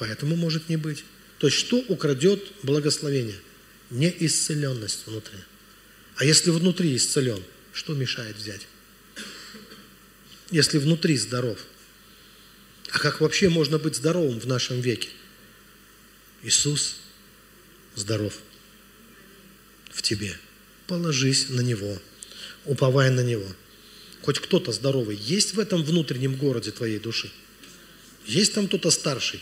поэтому может не быть. То есть что украдет благословение? Неисцеленность внутренняя. А если внутри исцелен, что мешает взять? Если внутри здоров. А как вообще можно быть здоровым в нашем веке? Иисус здоров в тебе. Положись на Него, уповай на Него. Хоть кто-то здоровый есть в этом внутреннем городе твоей души? Есть там кто-то старший?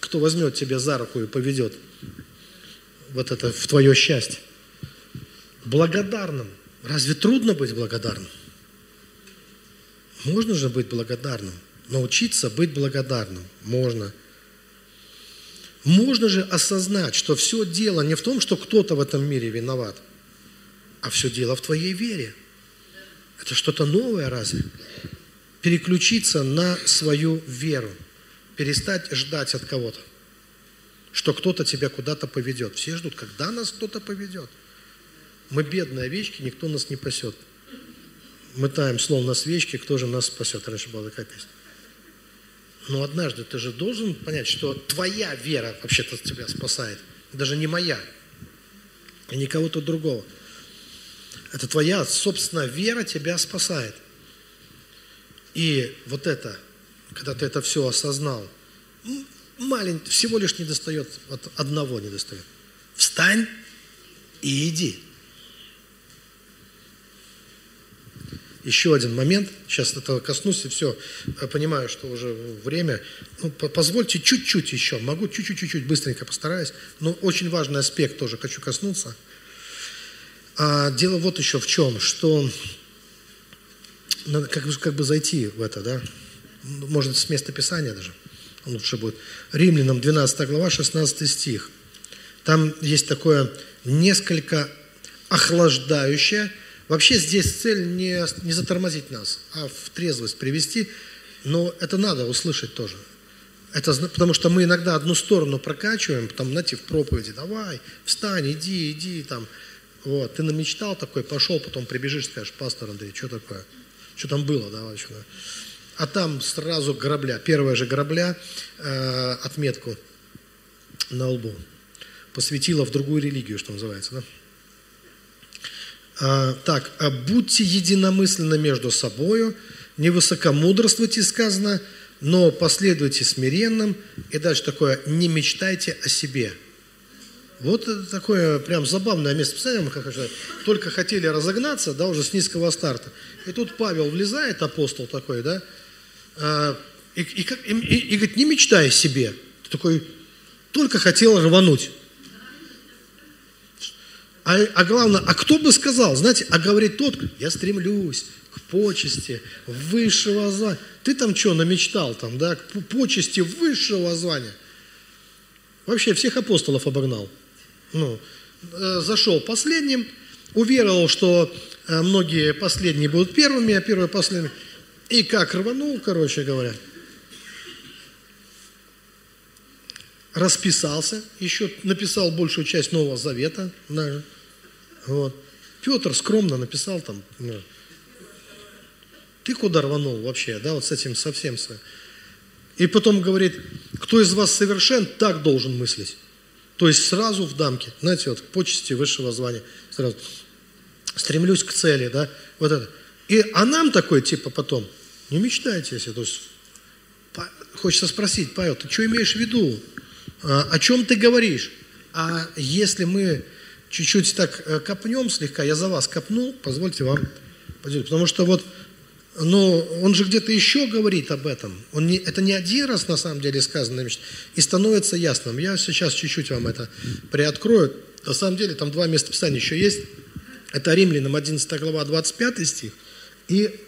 Кто возьмет тебя за руку и поведет вот это в твое счастье. Благодарным. Разве трудно быть благодарным? Можно же быть благодарным. Научиться быть благодарным. Можно. Можно же осознать, что все дело не в том, что кто-то в этом мире виноват, а все дело в твоей вере. Это что-то новое разве? Переключиться на свою веру – перестать ждать от кого-то, что кто-то тебя куда-то поведет. Все ждут, когда нас кто-то поведет. Мы бедные овечки, никто нас не пасет. Мы таем словно свечки, кто же нас спасет? Раньше была такая песня. Но однажды ты же должен понять, что твоя вера вообще-то тебя спасает. Даже не моя, и не кого-то другого. Это твоя собственная вера тебя спасает. И вот это когда ты это все осознал, маленький, всего лишь не достает, вот одного не достает. Встань и иди. Еще один момент, сейчас этого коснусь и все, понимаю, что уже время. Ну, позвольте чуть-чуть еще, могу чуть-чуть, быстренько постараюсь, но очень важный аспект тоже хочу коснуться. А дело вот еще в чем, что надо как, как бы зайти в это, да, может с места Писания даже, лучше будет. Римлянам 12 глава, 16 стих. Там есть такое несколько охлаждающее. Вообще здесь цель не, не затормозить нас, а в трезвость привести. Но это надо услышать тоже. Это потому что мы иногда одну сторону прокачиваем, там, знаете, в проповеди, давай, встань, иди, иди, там. Вот, ты намечтал такой, пошел, потом прибежишь, скажешь, пастор Андрей, что такое? Что там было, давай, что А там сразу грабля, первая же грабля, э, отметку на лбу посвятила в другую религию, что называется. Да? А, так, а будьте единомысленны между собою, не высокомудрствуйте, сказано, но последуйте смиренным. И дальше такое, не мечтайте о себе. Вот это такое прям забавное место. Представляем, как это, только хотели разогнаться, да, уже с низкого старта. И тут Павел влезает, апостол такой, да, и, и, и, и, и говорит, не мечтай о себе. Ты такой, только хотел рвануть. А, а главное, а кто бы сказал, знаете, а говорит тот, я стремлюсь к почести высшего звания. Ты там что, намечтал там, да, к почести высшего звания? Вообще всех апостолов обогнал. Ну, э, зашел последним, уверовал, что э, многие последние будут первыми, а первые последними. И как рванул, короче говоря. Расписался, еще написал большую часть Нового Завета. Вот. Петр скромно написал там, ты куда рванул вообще, да, вот с этим совсем. И потом говорит, кто из вас совершен, так должен мыслить. То есть сразу в дамке, знаете, вот почести высшего звания, сразу стремлюсь к цели, да, вот это. И, а нам такой, типа, потом, не мечтайте, если, то есть, хочется спросить, Павел, ты что имеешь в виду? А, о чем ты говоришь? А если мы чуть-чуть так э, копнем слегка, я за вас копну, позвольте вам поделиться. Потому что вот, ну, он же где-то еще говорит об этом. Он не, это не один раз на самом деле сказано, и становится ясным. Я сейчас чуть-чуть вам это приоткрою. На самом деле там два места писания еще есть. Это Римлянам 11 глава 25 стих. И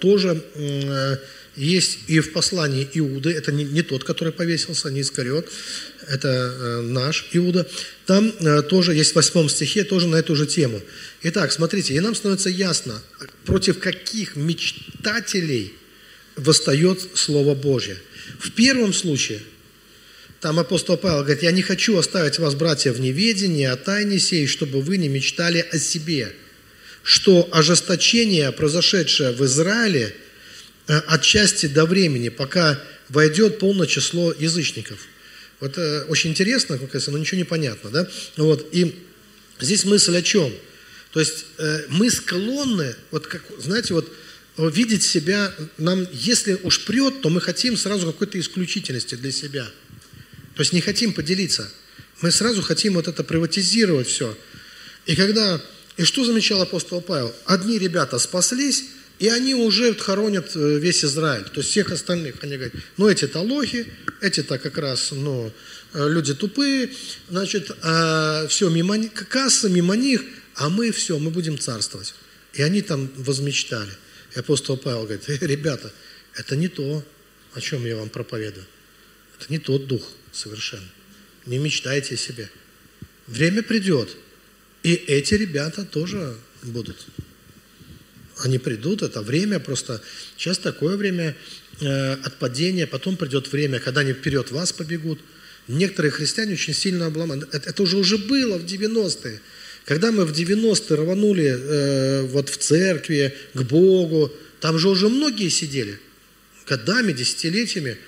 тоже э, есть и в послании Иуды, это не, не тот, который повесился, не Искариот, это э, наш Иуда. Там э, тоже есть в восьмом стихе, тоже на эту же тему. Итак, смотрите, и нам становится ясно, против каких мечтателей восстает Слово Божье. В первом случае, там апостол Павел говорит, я не хочу оставить вас, братья, в неведении о тайне сей, чтобы вы не мечтали о себе, что ожесточение, произошедшее в Израиле – Э, отчасти до времени, пока войдет полное число язычников. Вот э, очень интересно, как но ничего не понятно, да? Вот, и здесь мысль о чем? То есть э, мы склонны, вот как, знаете, вот видеть себя, нам, если уж прет, то мы хотим сразу какой-то исключительности для себя. То есть не хотим поделиться. Мы сразу хотим вот это приватизировать все. И когда, и что замечал апостол Павел? Одни ребята спаслись, и они уже хоронят э, весь Израиль, то есть всех остальных. Они говорят, ну эти-то лохи, эти-то как раз ну, э, люди тупые, значит, а, все, мимо, касса мимо них, а мы все, мы будем царствовать. И они там возмечтали. И апостол Павел говорит, э, ребята, это не то, о чем я вам проповедую. Это не тот дух совершенно. Не мечтайте о себе. Время придет, и эти ребята тоже будут они придут, это время просто. Сейчас такое время э, отпадения, потом придет время, когда они вперед вас побегут. Некоторые христиане очень сильно обломаны. Это, это уже уже было в 90-е. Когда мы в 90-е рванули э, вот в церкви, к Богу, там же уже многие сидели, годами, десятилетиями,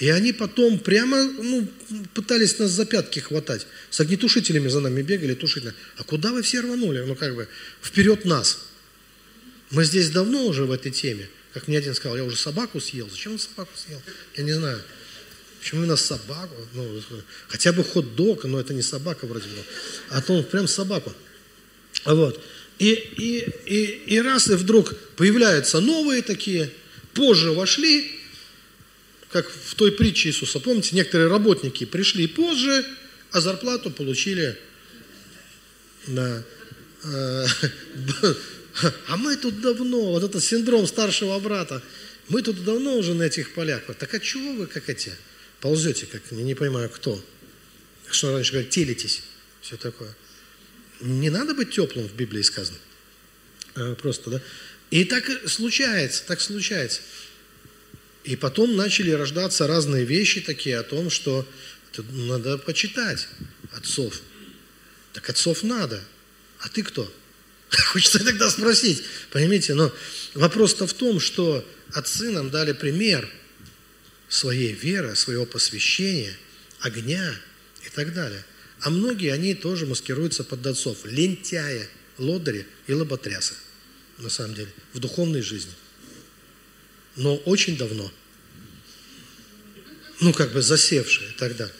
и они потом прямо ну, пытались нас за пятки хватать. С огнетушителями за нами бегали, тушители. А куда вы все рванули? Ну как бы, вперед нас – мы здесь давно уже в этой теме. Как мне один сказал, я уже собаку съел. Зачем он собаку съел? Я не знаю. Почему именно собаку? Ну, хотя бы хот-дог, но это не собака вроде бы. А то он прям собаку. Вот. И, и, и, и раз и вдруг появляются новые такие, позже вошли, как в той притче Иисуса. Помните, некоторые работники пришли позже, а зарплату получили на... Э, а мы тут давно, вот этот синдром старшего брата, мы тут давно уже на этих полях. Так а чего вы как эти ползете, как я не понимаю кто? Что раньше говорят, телитесь, все такое. Не надо быть теплым в Библии сказано. Э, просто, да? И так случается, так случается. И потом начали рождаться разные вещи такие о том, что надо почитать отцов. Так отцов надо. А ты кто? Хочется тогда спросить. Поймите, но вопрос-то в том, что отцы нам дали пример своей веры, своего посвящения, огня и так далее. А многие, они тоже маскируются под отцов. Лентяя, лодыри и лоботрясы, на самом деле, в духовной жизни. Но очень давно. Ну, как бы засевшие тогда.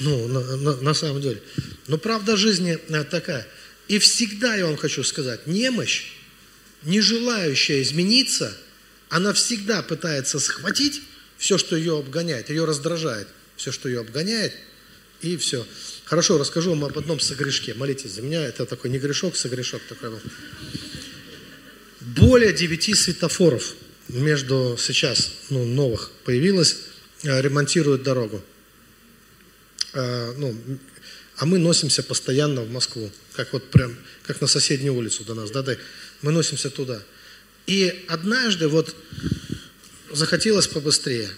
Ну, на, на, на самом деле. Но правда жизни э, такая. И всегда, я вам хочу сказать, немощь, не желающая измениться, она всегда пытается схватить все, что ее обгоняет, ее раздражает, все, что ее обгоняет, и все. Хорошо, расскажу вам об одном согрешке. Молитесь за меня, это такой не грешок, согрешок такой был. Более девяти светофоров между сейчас, ну, новых появилось, э, ремонтируют дорогу. А, ну, а мы носимся постоянно в Москву, как вот прям, как на соседнюю улицу до нас, да, да, мы носимся туда. И однажды вот захотелось побыстрее.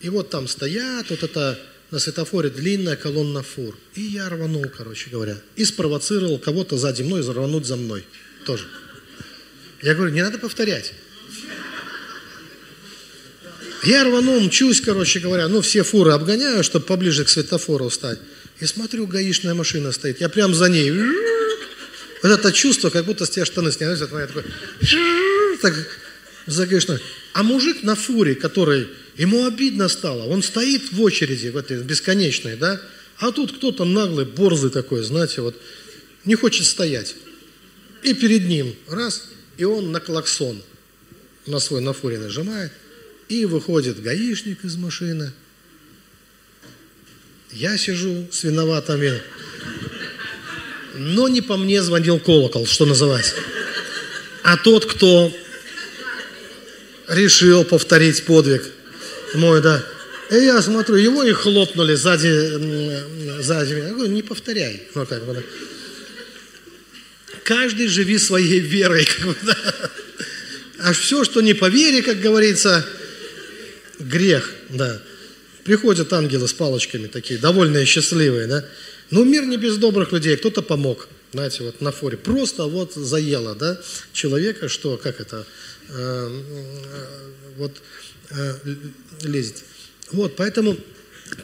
И вот там стоят, вот это на светофоре длинная колонна фур. И я рванул, короче говоря. И спровоцировал кого-то сзади мной рвануть за мной тоже. Я говорю, не надо повторять. Я рванул, мчусь, короче говоря, ну, все фуры обгоняю, чтобы поближе к светофору стать. И смотрю, гаишная машина стоит. Я прям за ней. Вот это чувство, как будто с тебя штаны сняли. Я такой, так, за гаишной. А мужик на фуре, который, ему обидно стало, он стоит в очереди, в этой бесконечной, да, а тут кто-то наглый, борзый такой, знаете, вот, не хочет стоять. И перед ним, раз, и он на клаксон на свой на фуре нажимает, и выходит гаишник из машины. Я сижу с виноватыми. Но не по мне звонил колокол, что называется. А тот, кто решил повторить подвиг мой, да. И я смотрю, его и хлопнули сзади, сзади меня. Я говорю, не повторяй. Ну, как бы, да. Каждый живи своей верой. Как бы, да. А все, что не по вере, как говорится, грех, да. Приходят ангелы с палочками такие, довольные, счастливые, да. Но мир не без добрых людей, кто-то помог, знаете, вот на форе. Просто вот заело, да, человека, что, как это, э, э, вот э, лезет. Вот, поэтому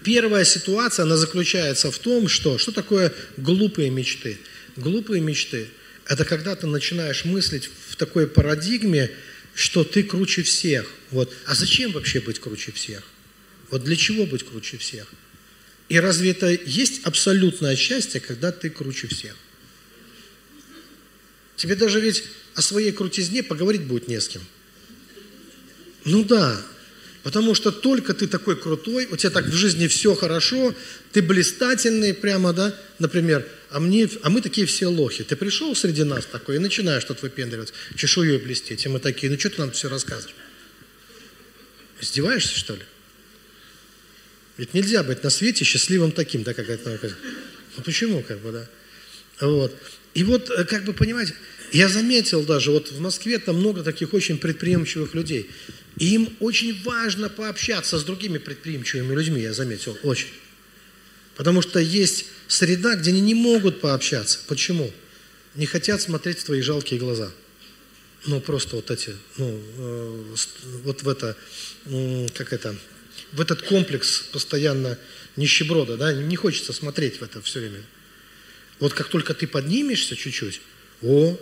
первая ситуация, она заключается в том, что, что такое глупые мечты? Глупые мечты – это когда ты начинаешь мыслить в такой парадигме, что ты круче всех. Вот. А зачем вообще быть круче всех? Вот для чего быть круче всех? И разве это есть абсолютное счастье, когда ты круче всех? Тебе даже ведь о своей крутизне поговорить будет не с кем. Ну да, потому что только ты такой крутой, у тебя так в жизни все хорошо, ты блистательный прямо, да, например, а, мне, а мы такие все лохи. Ты пришел среди нас такой и начинаешь тут выпендриваться, чешуей блестеть, и мы такие, ну что ты нам все рассказываешь? Издеваешься, что ли? Ведь нельзя быть на свете счастливым таким, да, как это. Ну почему, как бы, да? Вот. И вот, э, как бы, понимаете, я заметил даже, вот в Москве там много таких очень предприимчивых людей. Им очень важно пообщаться с другими предприимчивыми людьми, я заметил, очень. Потому что есть среда, где они не могут пообщаться. Почему? Не хотят смотреть в твои жалкие глаза. Ну, просто вот эти, ну, э, вот в это, э, как это, в этот комплекс постоянно нищеброда, да, не хочется смотреть в это все время. Вот как только ты поднимешься чуть-чуть, о,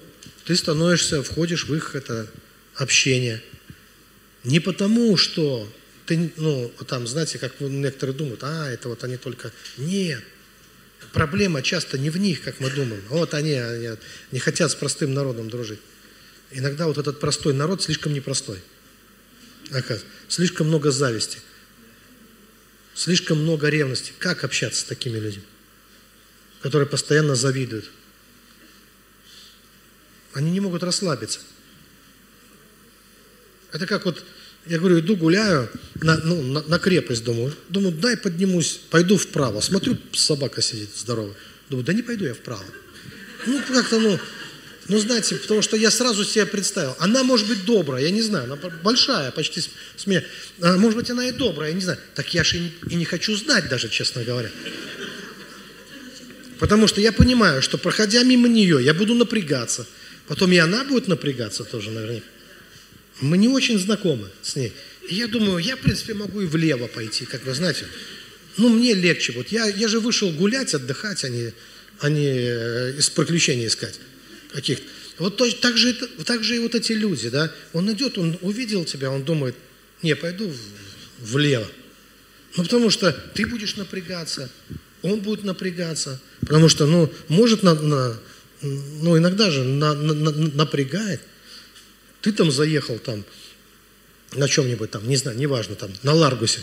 ты становишься, входишь в их это общение. Не потому, что ты, ну, там, знаете, как некоторые думают, а, это вот они только... Нет. Проблема часто не в них, как мы думаем. Вот они, они не хотят с простым народом дружить. Иногда вот этот простой народ слишком непростой. Слишком много зависти. Слишком много ревности. Как общаться с такими людьми, которые постоянно завидуют? Они не могут расслабиться. Это как вот, я говорю, иду гуляю на, ну, на, на крепость, думаю, думаю, дай поднимусь, пойду вправо. Смотрю, собака сидит здоровая. Думаю, да не пойду я вправо. Ну, как-то, ну, ну, знаете, потому что я сразу себе представил. Она может быть добрая, я не знаю, она большая, почти с, с меня. А, может быть, она и добрая, я не знаю. Так я же и и не хочу знать даже, честно говоря. Потому что я понимаю, что проходя мимо нее, я буду напрягаться. Потом и она будет напрягаться тоже наверняка. Мы не очень знакомы с ней. Я думаю, я, в принципе, могу и влево пойти, как вы знаете. Ну, мне легче. Вот я, я же вышел гулять, отдыхать, а не, а не э, из приключений искать каких-то. Вот то, так, же, так же и вот эти люди, да. Он идет, он увидел тебя, он думает, не, пойду влево. Ну, потому что ты будешь напрягаться, он будет напрягаться. Потому что, ну, может, на, на, ну, иногда же на, на, на, напрягает. Ты там заехал там на чем-нибудь там, не знаю, неважно, там, на Ларгусе.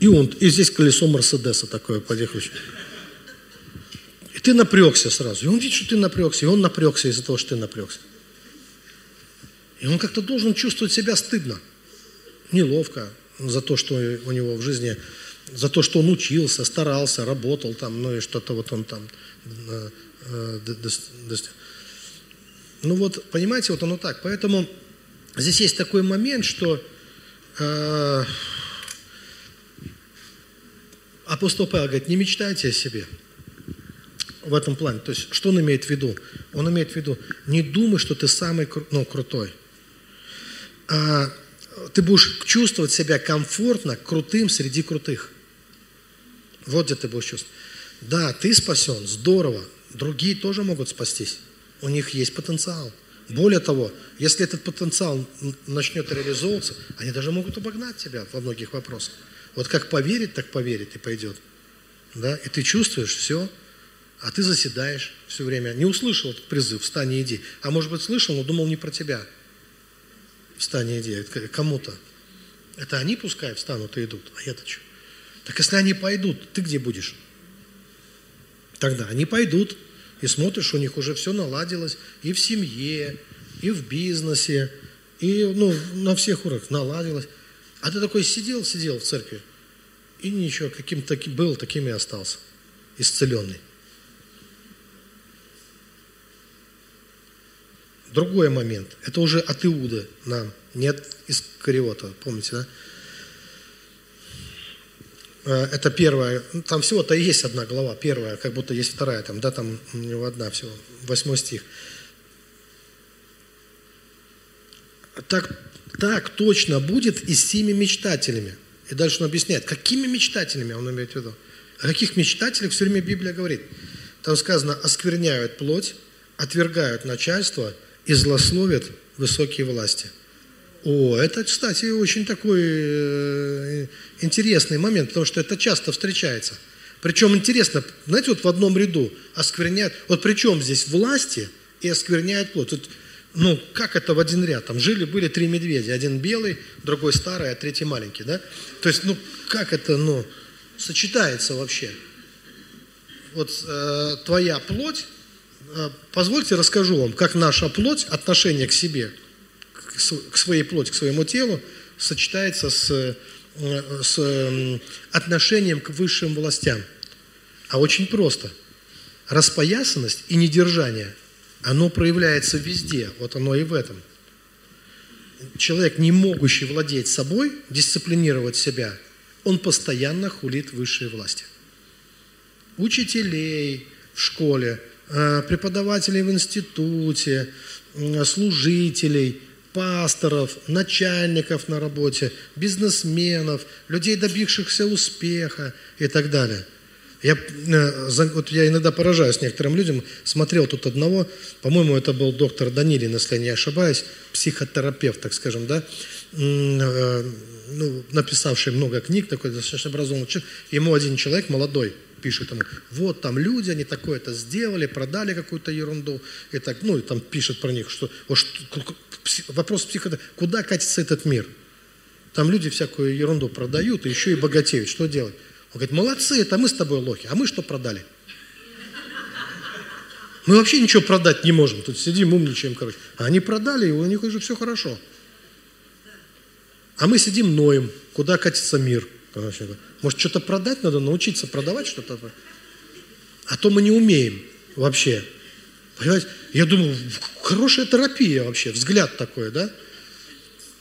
И он, и здесь колесо Мерседеса такое подъехавшее. И ты напрягся сразу. И он видит, что ты напрягся, и он напрягся из-за того, что ты напрягся. И он как-то должен чувствовать себя стыдно, неловко за то, что у него в жизни, за то, что он учился, старался, работал там, ну и что-то вот он там э, э. Ну вот, понимаете, вот оно так. Поэтому здесь есть такой момент, что э, апостол Павел говорит, не мечтайте о себе в этом плане. То есть, что он имеет в виду? Он имеет в виду, не думай, что ты самый ну, крутой. А, ты будешь чувствовать себя комфортно, крутым среди крутых. Вот где ты будешь чувствовать. Да, ты спасен, здорово. Другие тоже могут спастись у них есть потенциал. Более того, если этот потенциал начнет реализовываться, они даже могут обогнать тебя во многих вопросах. Вот как поверить, так поверить и пойдет. Да? И ты чувствуешь все, а ты заседаешь все время. Не услышал этот призыв «встань и иди». А может быть слышал, но думал не про тебя. «Встань и иди». Кому-то. Это они пускай встанут и идут, а я-то что? Так если они пойдут, ты где будешь? Тогда они пойдут, и смотришь, у них уже все наладилось и в семье, и в бизнесе, и ну, на всех уровнях наладилось. А ты такой сидел, сидел в церкви, и ничего, каким таким был, таким и остался, исцеленный. Другой момент, это уже от Иуда нам, нет из Кариота, помните, да? Э, это первая, ну, там всего-то есть одна глава, первая, как будто есть вторая, там, да, там у него одна всего, восьмой стих. Так, так точно будет и с теми мечтателями. И дальше он объясняет, какими мечтателями он имеет в виду. О каких мечтателях все время Библия говорит. Там сказано, оскверняют плоть, отвергают начальство и злословят высокие власти – о, это, кстати, очень такой э, интересный момент, потому что это часто встречается. Причем интересно, знаете, вот в одном ряду оскверняют, вот причем здесь власти и оскверняют плоть. Вот, ну, как это в один ряд? Там жили, были три медведя, один белый, другой старый, а третий маленький, да? То есть, ну, как это, ну, сочетается вообще? Вот э, твоя плоть, э, позвольте расскажу вам, как наша плоть, отношение к себе – к своей плоти, к своему телу, сочетается с, э, с отношением к высшим властям. А очень просто. Распоясанность и недержание, оно проявляется везде, вот оно и в этом. Человек, не могущий владеть собой, дисциплинировать себя, он постоянно хулит высшие власти. Учителей в школе, э, преподавателей в институте, служителей – пасторов, начальников на работе, бизнесменов, людей, добившихся успеха и так далее. Я, э, вот я иногда поражаюсь некоторым людям. Смотрел тут одного, по-моему, это был доктор Данилин, если я не ошибаюсь, психотерапевт, так скажем, да, э, ну, написавший много книг, такой достаточно образованный человек. Ему один человек, молодой, пишет ему, вот там люди, они такое-то сделали, продали какую-то ерунду, и так, ну, и там пишет про них, что, вот, вопрос психо... Куда катится этот мир? Там люди всякую ерунду продают и еще и богатеют. Что делать? Он говорит, молодцы, это мы с тобой лохи. А мы что продали? Мы вообще ничего продать не можем. Тут сидим, умничаем, короче. А они продали, и у них уже все хорошо. А мы сидим, ноем. Куда катится мир? Может, что-то продать надо, научиться продавать что-то? А то мы не умеем вообще. Понимаете? Я думаю, хорошая терапия вообще, взгляд такой, да?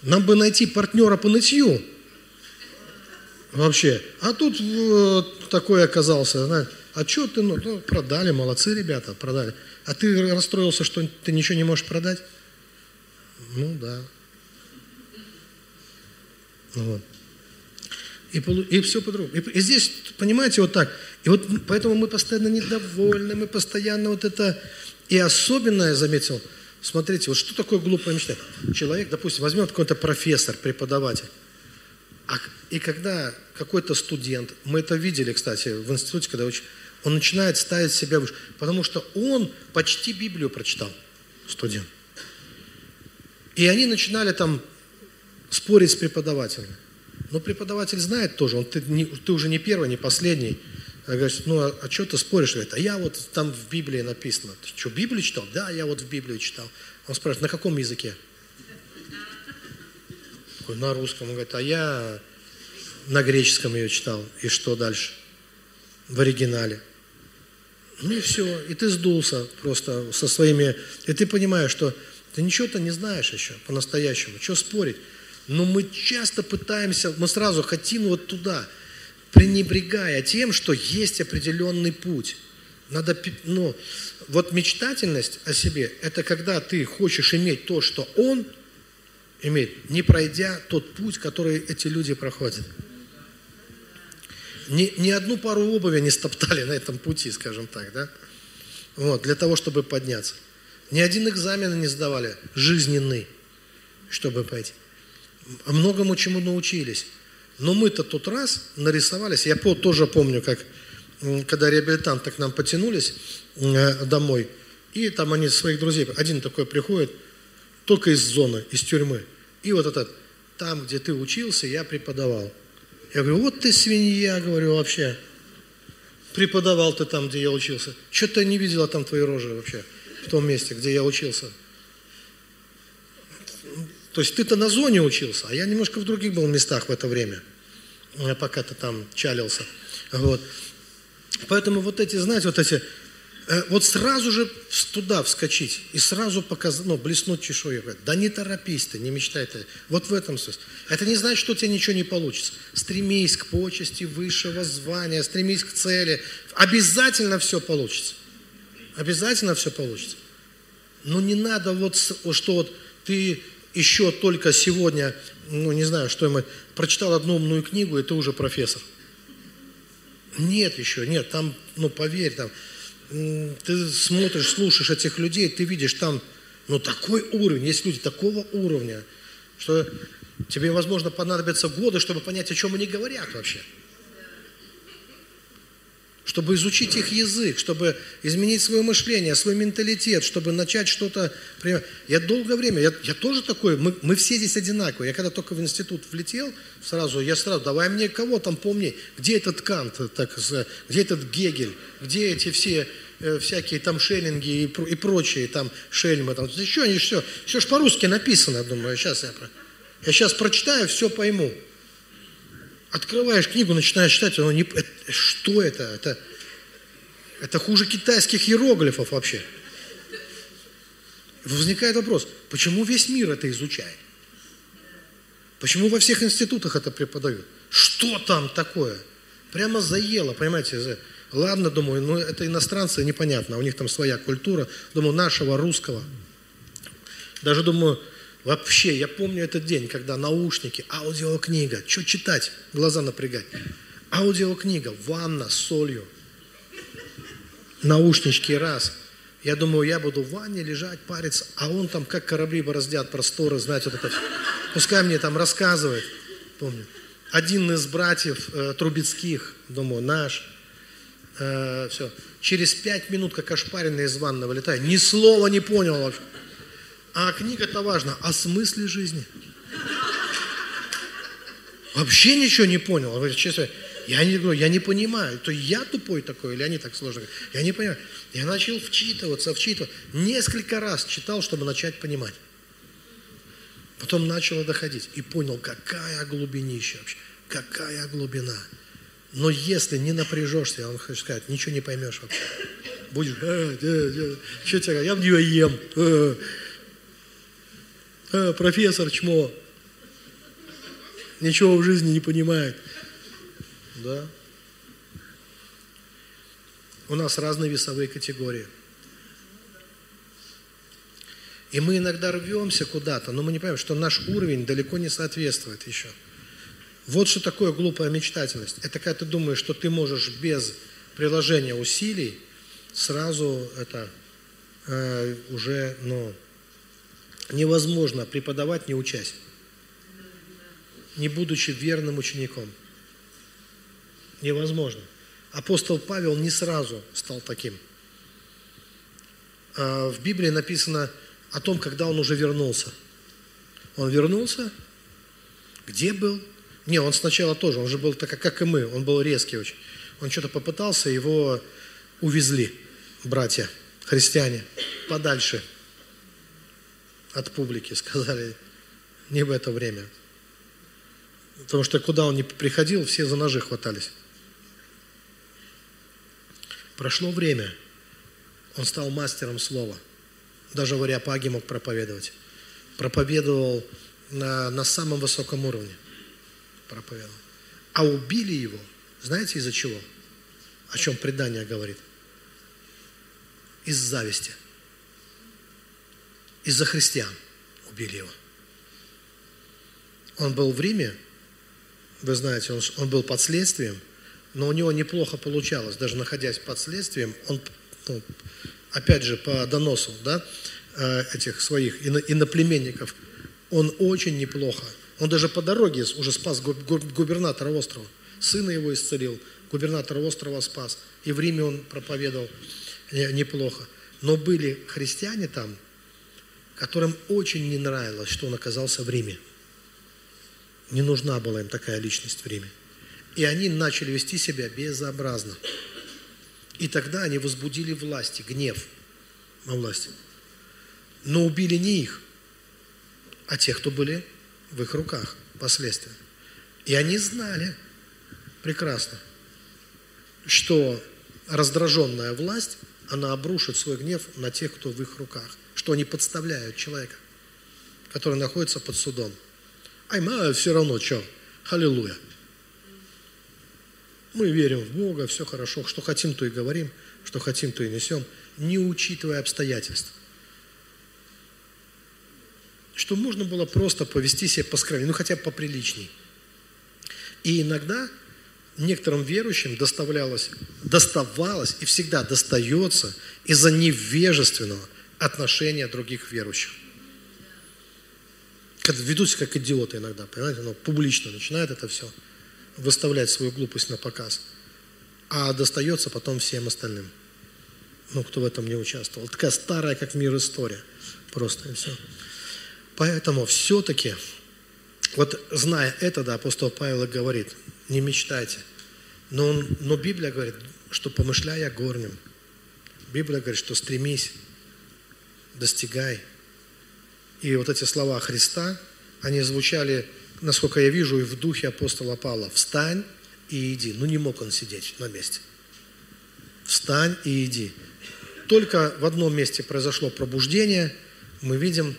Нам бы найти партнера по нытью. Вообще. А тут вот такой оказался, знаешь, а что ты, ну, ну, продали, молодцы ребята, продали. А ты расстроился, что ты ничего не можешь продать? Ну да. Вот. И, и все по-другому. И, и здесь, понимаете, вот так. И вот поэтому мы постоянно недовольны, мы постоянно вот это... И особенно я заметил, смотрите, вот что такое глупая мечта? Человек, допустим, возьмем какой-то профессор, преподаватель. А, и когда какой-то студент, мы это видели, кстати, в институте, когда учим, он начинает ставить себя выше, потому что он почти Библию прочитал, студент. И они начинали там спорить с преподавателем. Но преподаватель знает тоже, он, ты, не, ты уже не первый, не последний. А говорит, ну а, а что ты споришь? Говорит, а я вот там в Библии написано. Ты что, Библию читал? Да, я вот в Библию читал. Он спрашивает, на каком языке? На русском. Он говорит, а я на греческом ее читал. И что дальше? В оригинале. Ну и все. И ты сдулся просто со своими... И ты понимаешь, что ты ничего-то не знаешь еще по-настоящему. Что спорить? Но мы часто пытаемся, мы сразу хотим вот туда, пренебрегая тем, что есть определенный путь. Надо, ну, вот мечтательность о себе, это когда ты хочешь иметь то, что он имеет, не пройдя тот путь, который эти люди проходят. Ни, ни одну пару обуви не стоптали на этом пути, скажем так, да? Вот, для того, чтобы подняться. Ни один экзамен не сдавали, жизненный, чтобы пойти многому чему научились. Но мы-то тот раз нарисовались. Я тоже помню, как когда реабилитанты к нам потянулись э, домой, и там они своих друзей, один такой приходит, только из зоны, из тюрьмы. И вот этот, там, где ты учился, я преподавал. Я говорю, вот ты свинья, говорю, вообще. Преподавал ты там, где я учился. Что-то не видела там твоей рожи вообще, в том месте, где я учился. То есть ты-то на зоне учился, а я немножко в других был местах в это время, пока ты там чалился. Вот. Поэтому вот эти, знаете, вот эти, э, вот сразу же туда вскочить и сразу показать, ну, блеснуть чешуей. Да не торопись ты, не мечтай ты. Вот в этом смысле. Это не значит, что у тебя ничего не получится. Стремись к почести высшего звания, стремись к цели. Обязательно все получится. Обязательно все получится. Но не надо вот, что вот ты еще только сегодня, ну не знаю, что ему, прочитал одну умную книгу, и ты уже профессор. Нет еще, нет, там, ну поверь, там, ты смотришь, слушаешь этих людей, ты видишь там, ну такой уровень, есть люди такого уровня, что тебе, возможно, понадобятся годы, чтобы понять, о чем они говорят вообще чтобы изучить их язык, чтобы изменить свое мышление, свой менталитет, чтобы начать что-то... Я долгое время, я, я тоже такой, мы, мы все здесь одинаковые. Я когда только в институт влетел, сразу, я сразу, давай мне кого там помнить, где этот Кант, так, где этот Гегель, где эти все э, всякие там шеллинги и, и прочие там шельмы, там, еще они все, все ж по-русски написано, думаю, сейчас я, я сейчас прочитаю, все пойму. Открываешь книгу, начинаешь читать, оно не, это, что это? это? Это хуже китайских иероглифов вообще. Возникает вопрос, почему весь мир это изучает? Почему во всех институтах это преподают? Что там такое? Прямо заело, понимаете? Ладно, думаю, ну это иностранцы, непонятно, у них там своя культура. Думаю, нашего, русского. Даже думаю, Вообще, я помню этот день, когда наушники, аудиокнига, что читать, глаза напрягать. Аудиокнига, ванна с солью. наушнички раз. Я думаю, я буду в ванне лежать, париться, а он там как корабли бороздят просторы, знаете, вот это. Пускай мне там рассказывает. Помню. Один из братьев э, Трубецких, думаю, наш, э, все. Через пять минут, как ошпаренный из ванны вылетает, ни слова не понял вообще. А книга-то важна о смысле жизни. Вообще ничего не понял. Честно, я не, говорю, я не понимаю, то я тупой такой, или они так сложно Я не понимаю. Я начал вчитываться, вчитываться. Несколько раз читал, чтобы начать понимать. Потом начало доходить и понял, какая глубинища вообще, какая глубина. Но если не напряжешься, я вам хочу сказать, ничего не поймешь вообще. Будешь, э, э, э, что тебе, я в нее ем. Э, э, профессор чмо. Ничего в жизни не понимает. Да. У нас разные весовые категории. И мы иногда рвемся куда-то, но мы не понимаем, что наш уровень далеко не соответствует еще. Вот что такое глупая мечтательность. Это когда ты думаешь, что ты можешь без приложения усилий сразу это э, уже, ну, невозможно преподавать, не учась, не будучи верным учеником. Невозможно. Апостол Павел не сразу стал таким. А в Библии написано о том, когда он уже вернулся. Он вернулся, где был, не, он сначала тоже, он же был так, как и мы, он был резкий очень. Он что-то попытался, его увезли, братья, христиане, подальше от публики, сказали, не в это время. Потому что куда он не приходил, все за ножи хватались. Прошло время, он стал мастером слова. Даже в Ариапаге мог проповедовать. Проповедовал на, на самом высоком уровне проповедовал. А убили его, знаете из-за чего? О чем предание говорит? Из зависти. Из-за христиан убили его. Он был в Риме, вы знаете, он, он был под следствием, но у него неплохо получалось, даже находясь под следствием, он, ну, опять же, по доносу, да, э, этих своих иноплеменников, он очень неплохо он даже по дороге уже спас губернатора острова. Сына его исцелил, губернатор острова спас. И в Риме он проповедовал неплохо. Но были христиане там, которым очень не нравилось, что он оказался в Риме. Не нужна была им такая личность в Риме. И они начали вести себя безобразно. И тогда они возбудили власти, гнев на власти. Но убили не их, а тех, кто были в их руках последствия. И они знали прекрасно, что раздраженная власть, она обрушит свой гнев на тех, кто в их руках, что они подставляют человека, который находится под судом. Ай, все равно что? Халилуя. Мы верим в Бога, все хорошо, что хотим, то и говорим, что хотим, то и несем, не учитывая обстоятельств что можно было просто повести себя поскромнее, ну хотя бы поприличней. И иногда некоторым верующим доставлялось, доставалось и всегда достается из-за невежественного отношения других верующих. Когда ведут себя как идиоты иногда, понимаете, но публично начинают это все выставлять свою глупость на показ, а достается потом всем остальным, ну, кто в этом не участвовал. Такая старая, как мир, история. Просто и все. Поэтому все-таки, вот зная это, да, апостол Павел говорит, не мечтайте. Но, он, но Библия говорит, что помышляя горним. Библия говорит, что стремись, достигай. И вот эти слова Христа, они звучали, насколько я вижу, и в духе апостола Павла. Встань и иди. Ну не мог он сидеть на месте. Встань и иди. Только в одном месте произошло пробуждение. Мы видим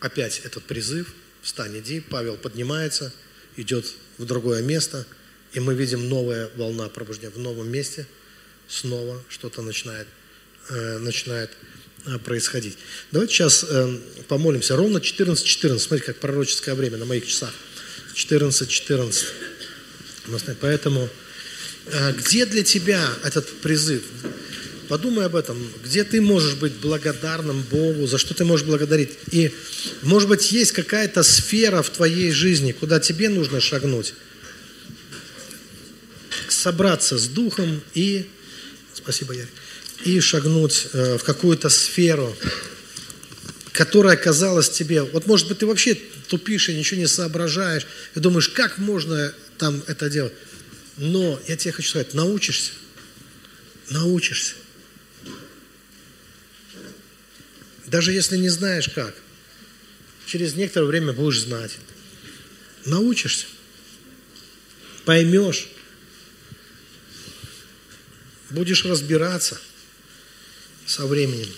опять этот призыв, встань, иди, Павел поднимается, идет в другое место, и мы видим новая волна пробуждения в новом месте, снова что-то начинает, э, начинает происходить. Давайте сейчас э, помолимся. Ровно 14.14. 14. Смотрите, как пророческое время на моих часах. 14.14. 14. Поэтому э, где для тебя этот призыв? Подумай об этом, где ты можешь быть благодарным Богу, за что ты можешь благодарить. И, может быть, есть какая-то сфера в твоей жизни, куда тебе нужно шагнуть. Собраться с духом и, спасибо, Ярик, и шагнуть э, в какую-то сферу, которая казалась тебе, вот может быть ты вообще тупишь и ничего не соображаешь, и думаешь, как можно там это делать. Но я тебе хочу сказать, научишься, научишься. Даже если не знаешь как, через некоторое время будешь знать. Научишься, поймешь, будешь разбираться со временем.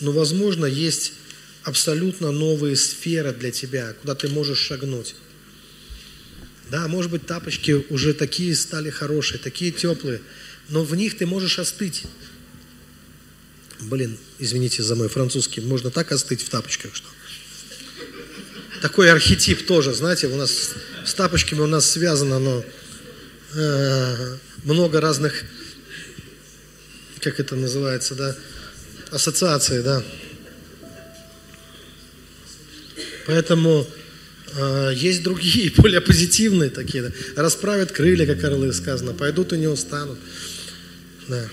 Но, возможно, есть абсолютно новые сферы для тебя, куда ты можешь шагнуть. Да, может быть, тапочки уже такие стали хорошие, такие теплые, но в них ты можешь остыть. Блин, извините за мой французский, можно так остыть в тапочках, что... Такой архетип тоже, знаете, у нас с тапочками у нас связано, но э, много разных, как это называется, да, ассоциаций, да. Поэтому э, есть другие, более позитивные такие. Да. Расправят крылья, как орлы сказано, пойдут и не устанут. Да.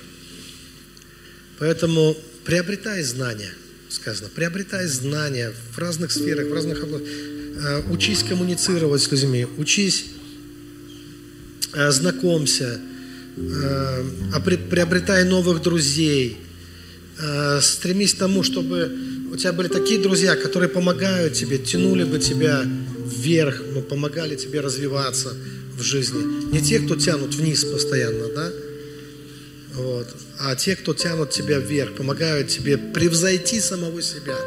Поэтому приобретай знания, сказано, приобретай знания в разных сферах, в разных областях. Э, учись коммуницировать с людьми, учись, э, знакомься, приобретай новых друзей, стремись к тому, чтобы у тебя были такие друзья, которые помогают тебе, тянули бы тебя вверх, но помогали тебе развиваться в жизни. Не те, кто тянут вниз постоянно, да? Вот. А те, кто тянут тебя вверх, помогают тебе превзойти самого себя.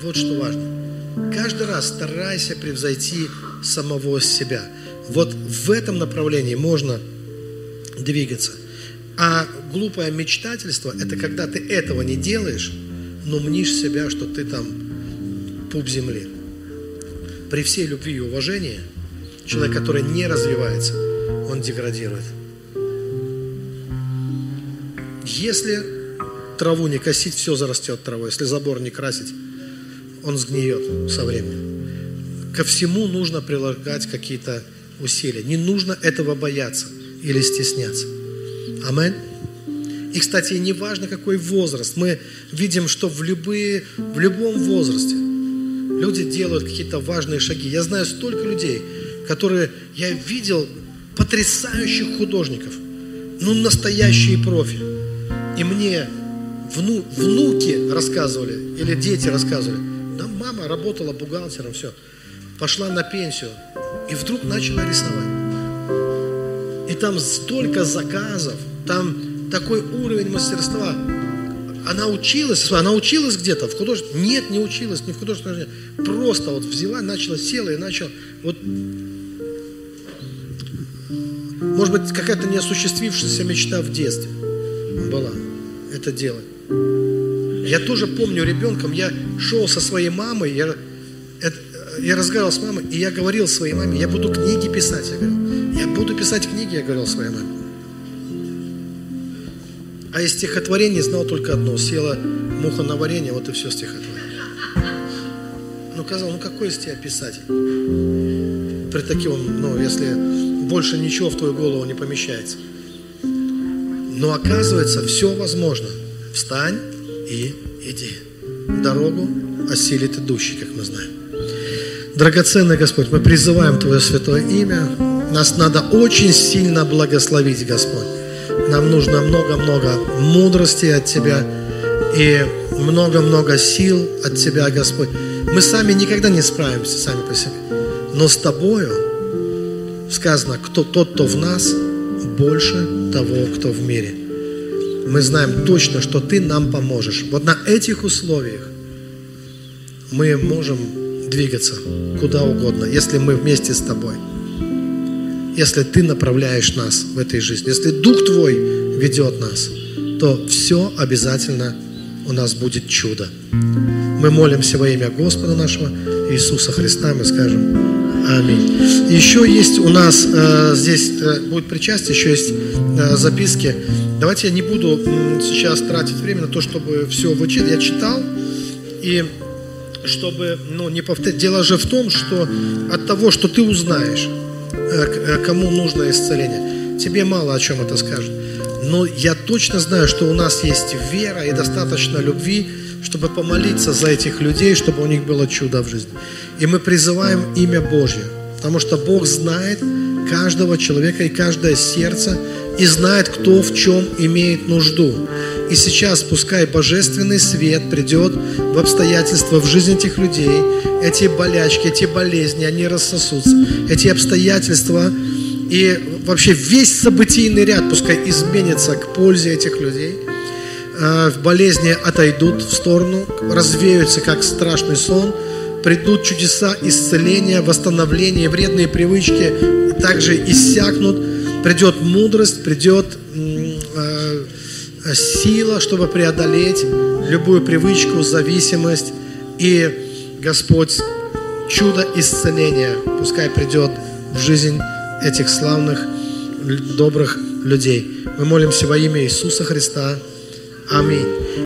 Вот что важно. Каждый раз старайся превзойти самого себя. Вот в этом направлении можно двигаться. А глупое мечтательство – это когда ты этого не делаешь, но мнишь себя, что ты там пуп земли. При всей любви и уважении человек, который не развивается, он деградирует. Если траву не косить, все зарастет травой. Если забор не красить, он сгниет со временем. Ко всему нужно прилагать какие-то усилия. Не нужно этого бояться или стесняться. Аминь. И, кстати, не важно, какой возраст. Мы видим, что в, любые, в любом возрасте люди делают какие-то важные шаги. Я знаю столько людей, которые я видел потрясающих художников, ну, настоящие профи. И мне вну, внуки рассказывали, или дети рассказывали, да, мама работала бухгалтером, все, пошла на пенсию, и вдруг начала рисовать. И там столько заказов, там такой уровень мастерства. Она училась, она училась где-то в художественном? Нет, не училась, не в художественном. Просто вот взяла, начала, села и начала. Вот может быть, какая-то неосуществившаяся мечта в детстве была это делать. Я тоже помню ребенком, я шел со своей мамой, я, я разговаривал с мамой, и я говорил своей маме, я буду книги писать. Я говорил, я буду писать книги, я говорил своей маме. А из стихотворений знал только одно. Села муха на варенье, вот и все стихотворение. Ну, казал, ну какой из тебя писатель? При таком, ну, если больше ничего в твою голову не помещается. Но оказывается, все возможно. Встань и иди. Дорогу осилит идущий, как мы знаем. Драгоценный Господь, мы призываем Твое святое имя. Нас надо очень сильно благословить, Господь. Нам нужно много-много мудрости от Тебя и много-много сил от Тебя, Господь. Мы сами никогда не справимся сами по себе. Но с Тобою сказано, кто тот, кто в нас – больше того, кто в мире. Мы знаем точно, что Ты нам поможешь. Вот на этих условиях мы можем двигаться куда угодно, если мы вместе с Тобой. Если Ты направляешь нас в этой жизни, если Дух Твой ведет нас, то все обязательно у нас будет чудо. Мы молимся во имя Господа нашего Иисуса Христа, мы скажем Аминь. Еще есть у нас э, здесь э, будет причастие, еще есть э, записки. Давайте я не буду сейчас тратить время на то, чтобы все вычитать. Я читал, и чтобы ну, не повторять. Дело же в том, что от того, что ты узнаешь, кому нужно исцеление, тебе мало о чем это скажет. Но я точно знаю, что у нас есть вера и достаточно любви, чтобы помолиться за этих людей, чтобы у них было чудо в жизни. И мы призываем имя Божье, потому что Бог знает каждого человека и каждое сердце, и знает, кто в чем имеет нужду. И сейчас пускай божественный свет придет в обстоятельства в жизнь этих людей, эти болячки, эти болезни, они рассосутся. Эти обстоятельства и вообще весь событийный ряд пускай изменится к пользе этих людей. Э, болезни отойдут в сторону, развеются как страшный сон, придут чудеса исцеления, восстановления, вредные привычки также иссякнут, придет мудрость, придет э, сила, чтобы преодолеть любую привычку, зависимость. И Господь, чудо исцеления пускай придет в жизнь этих славных, добрых людей. Мы молимся во имя Иисуса Христа. Аминь.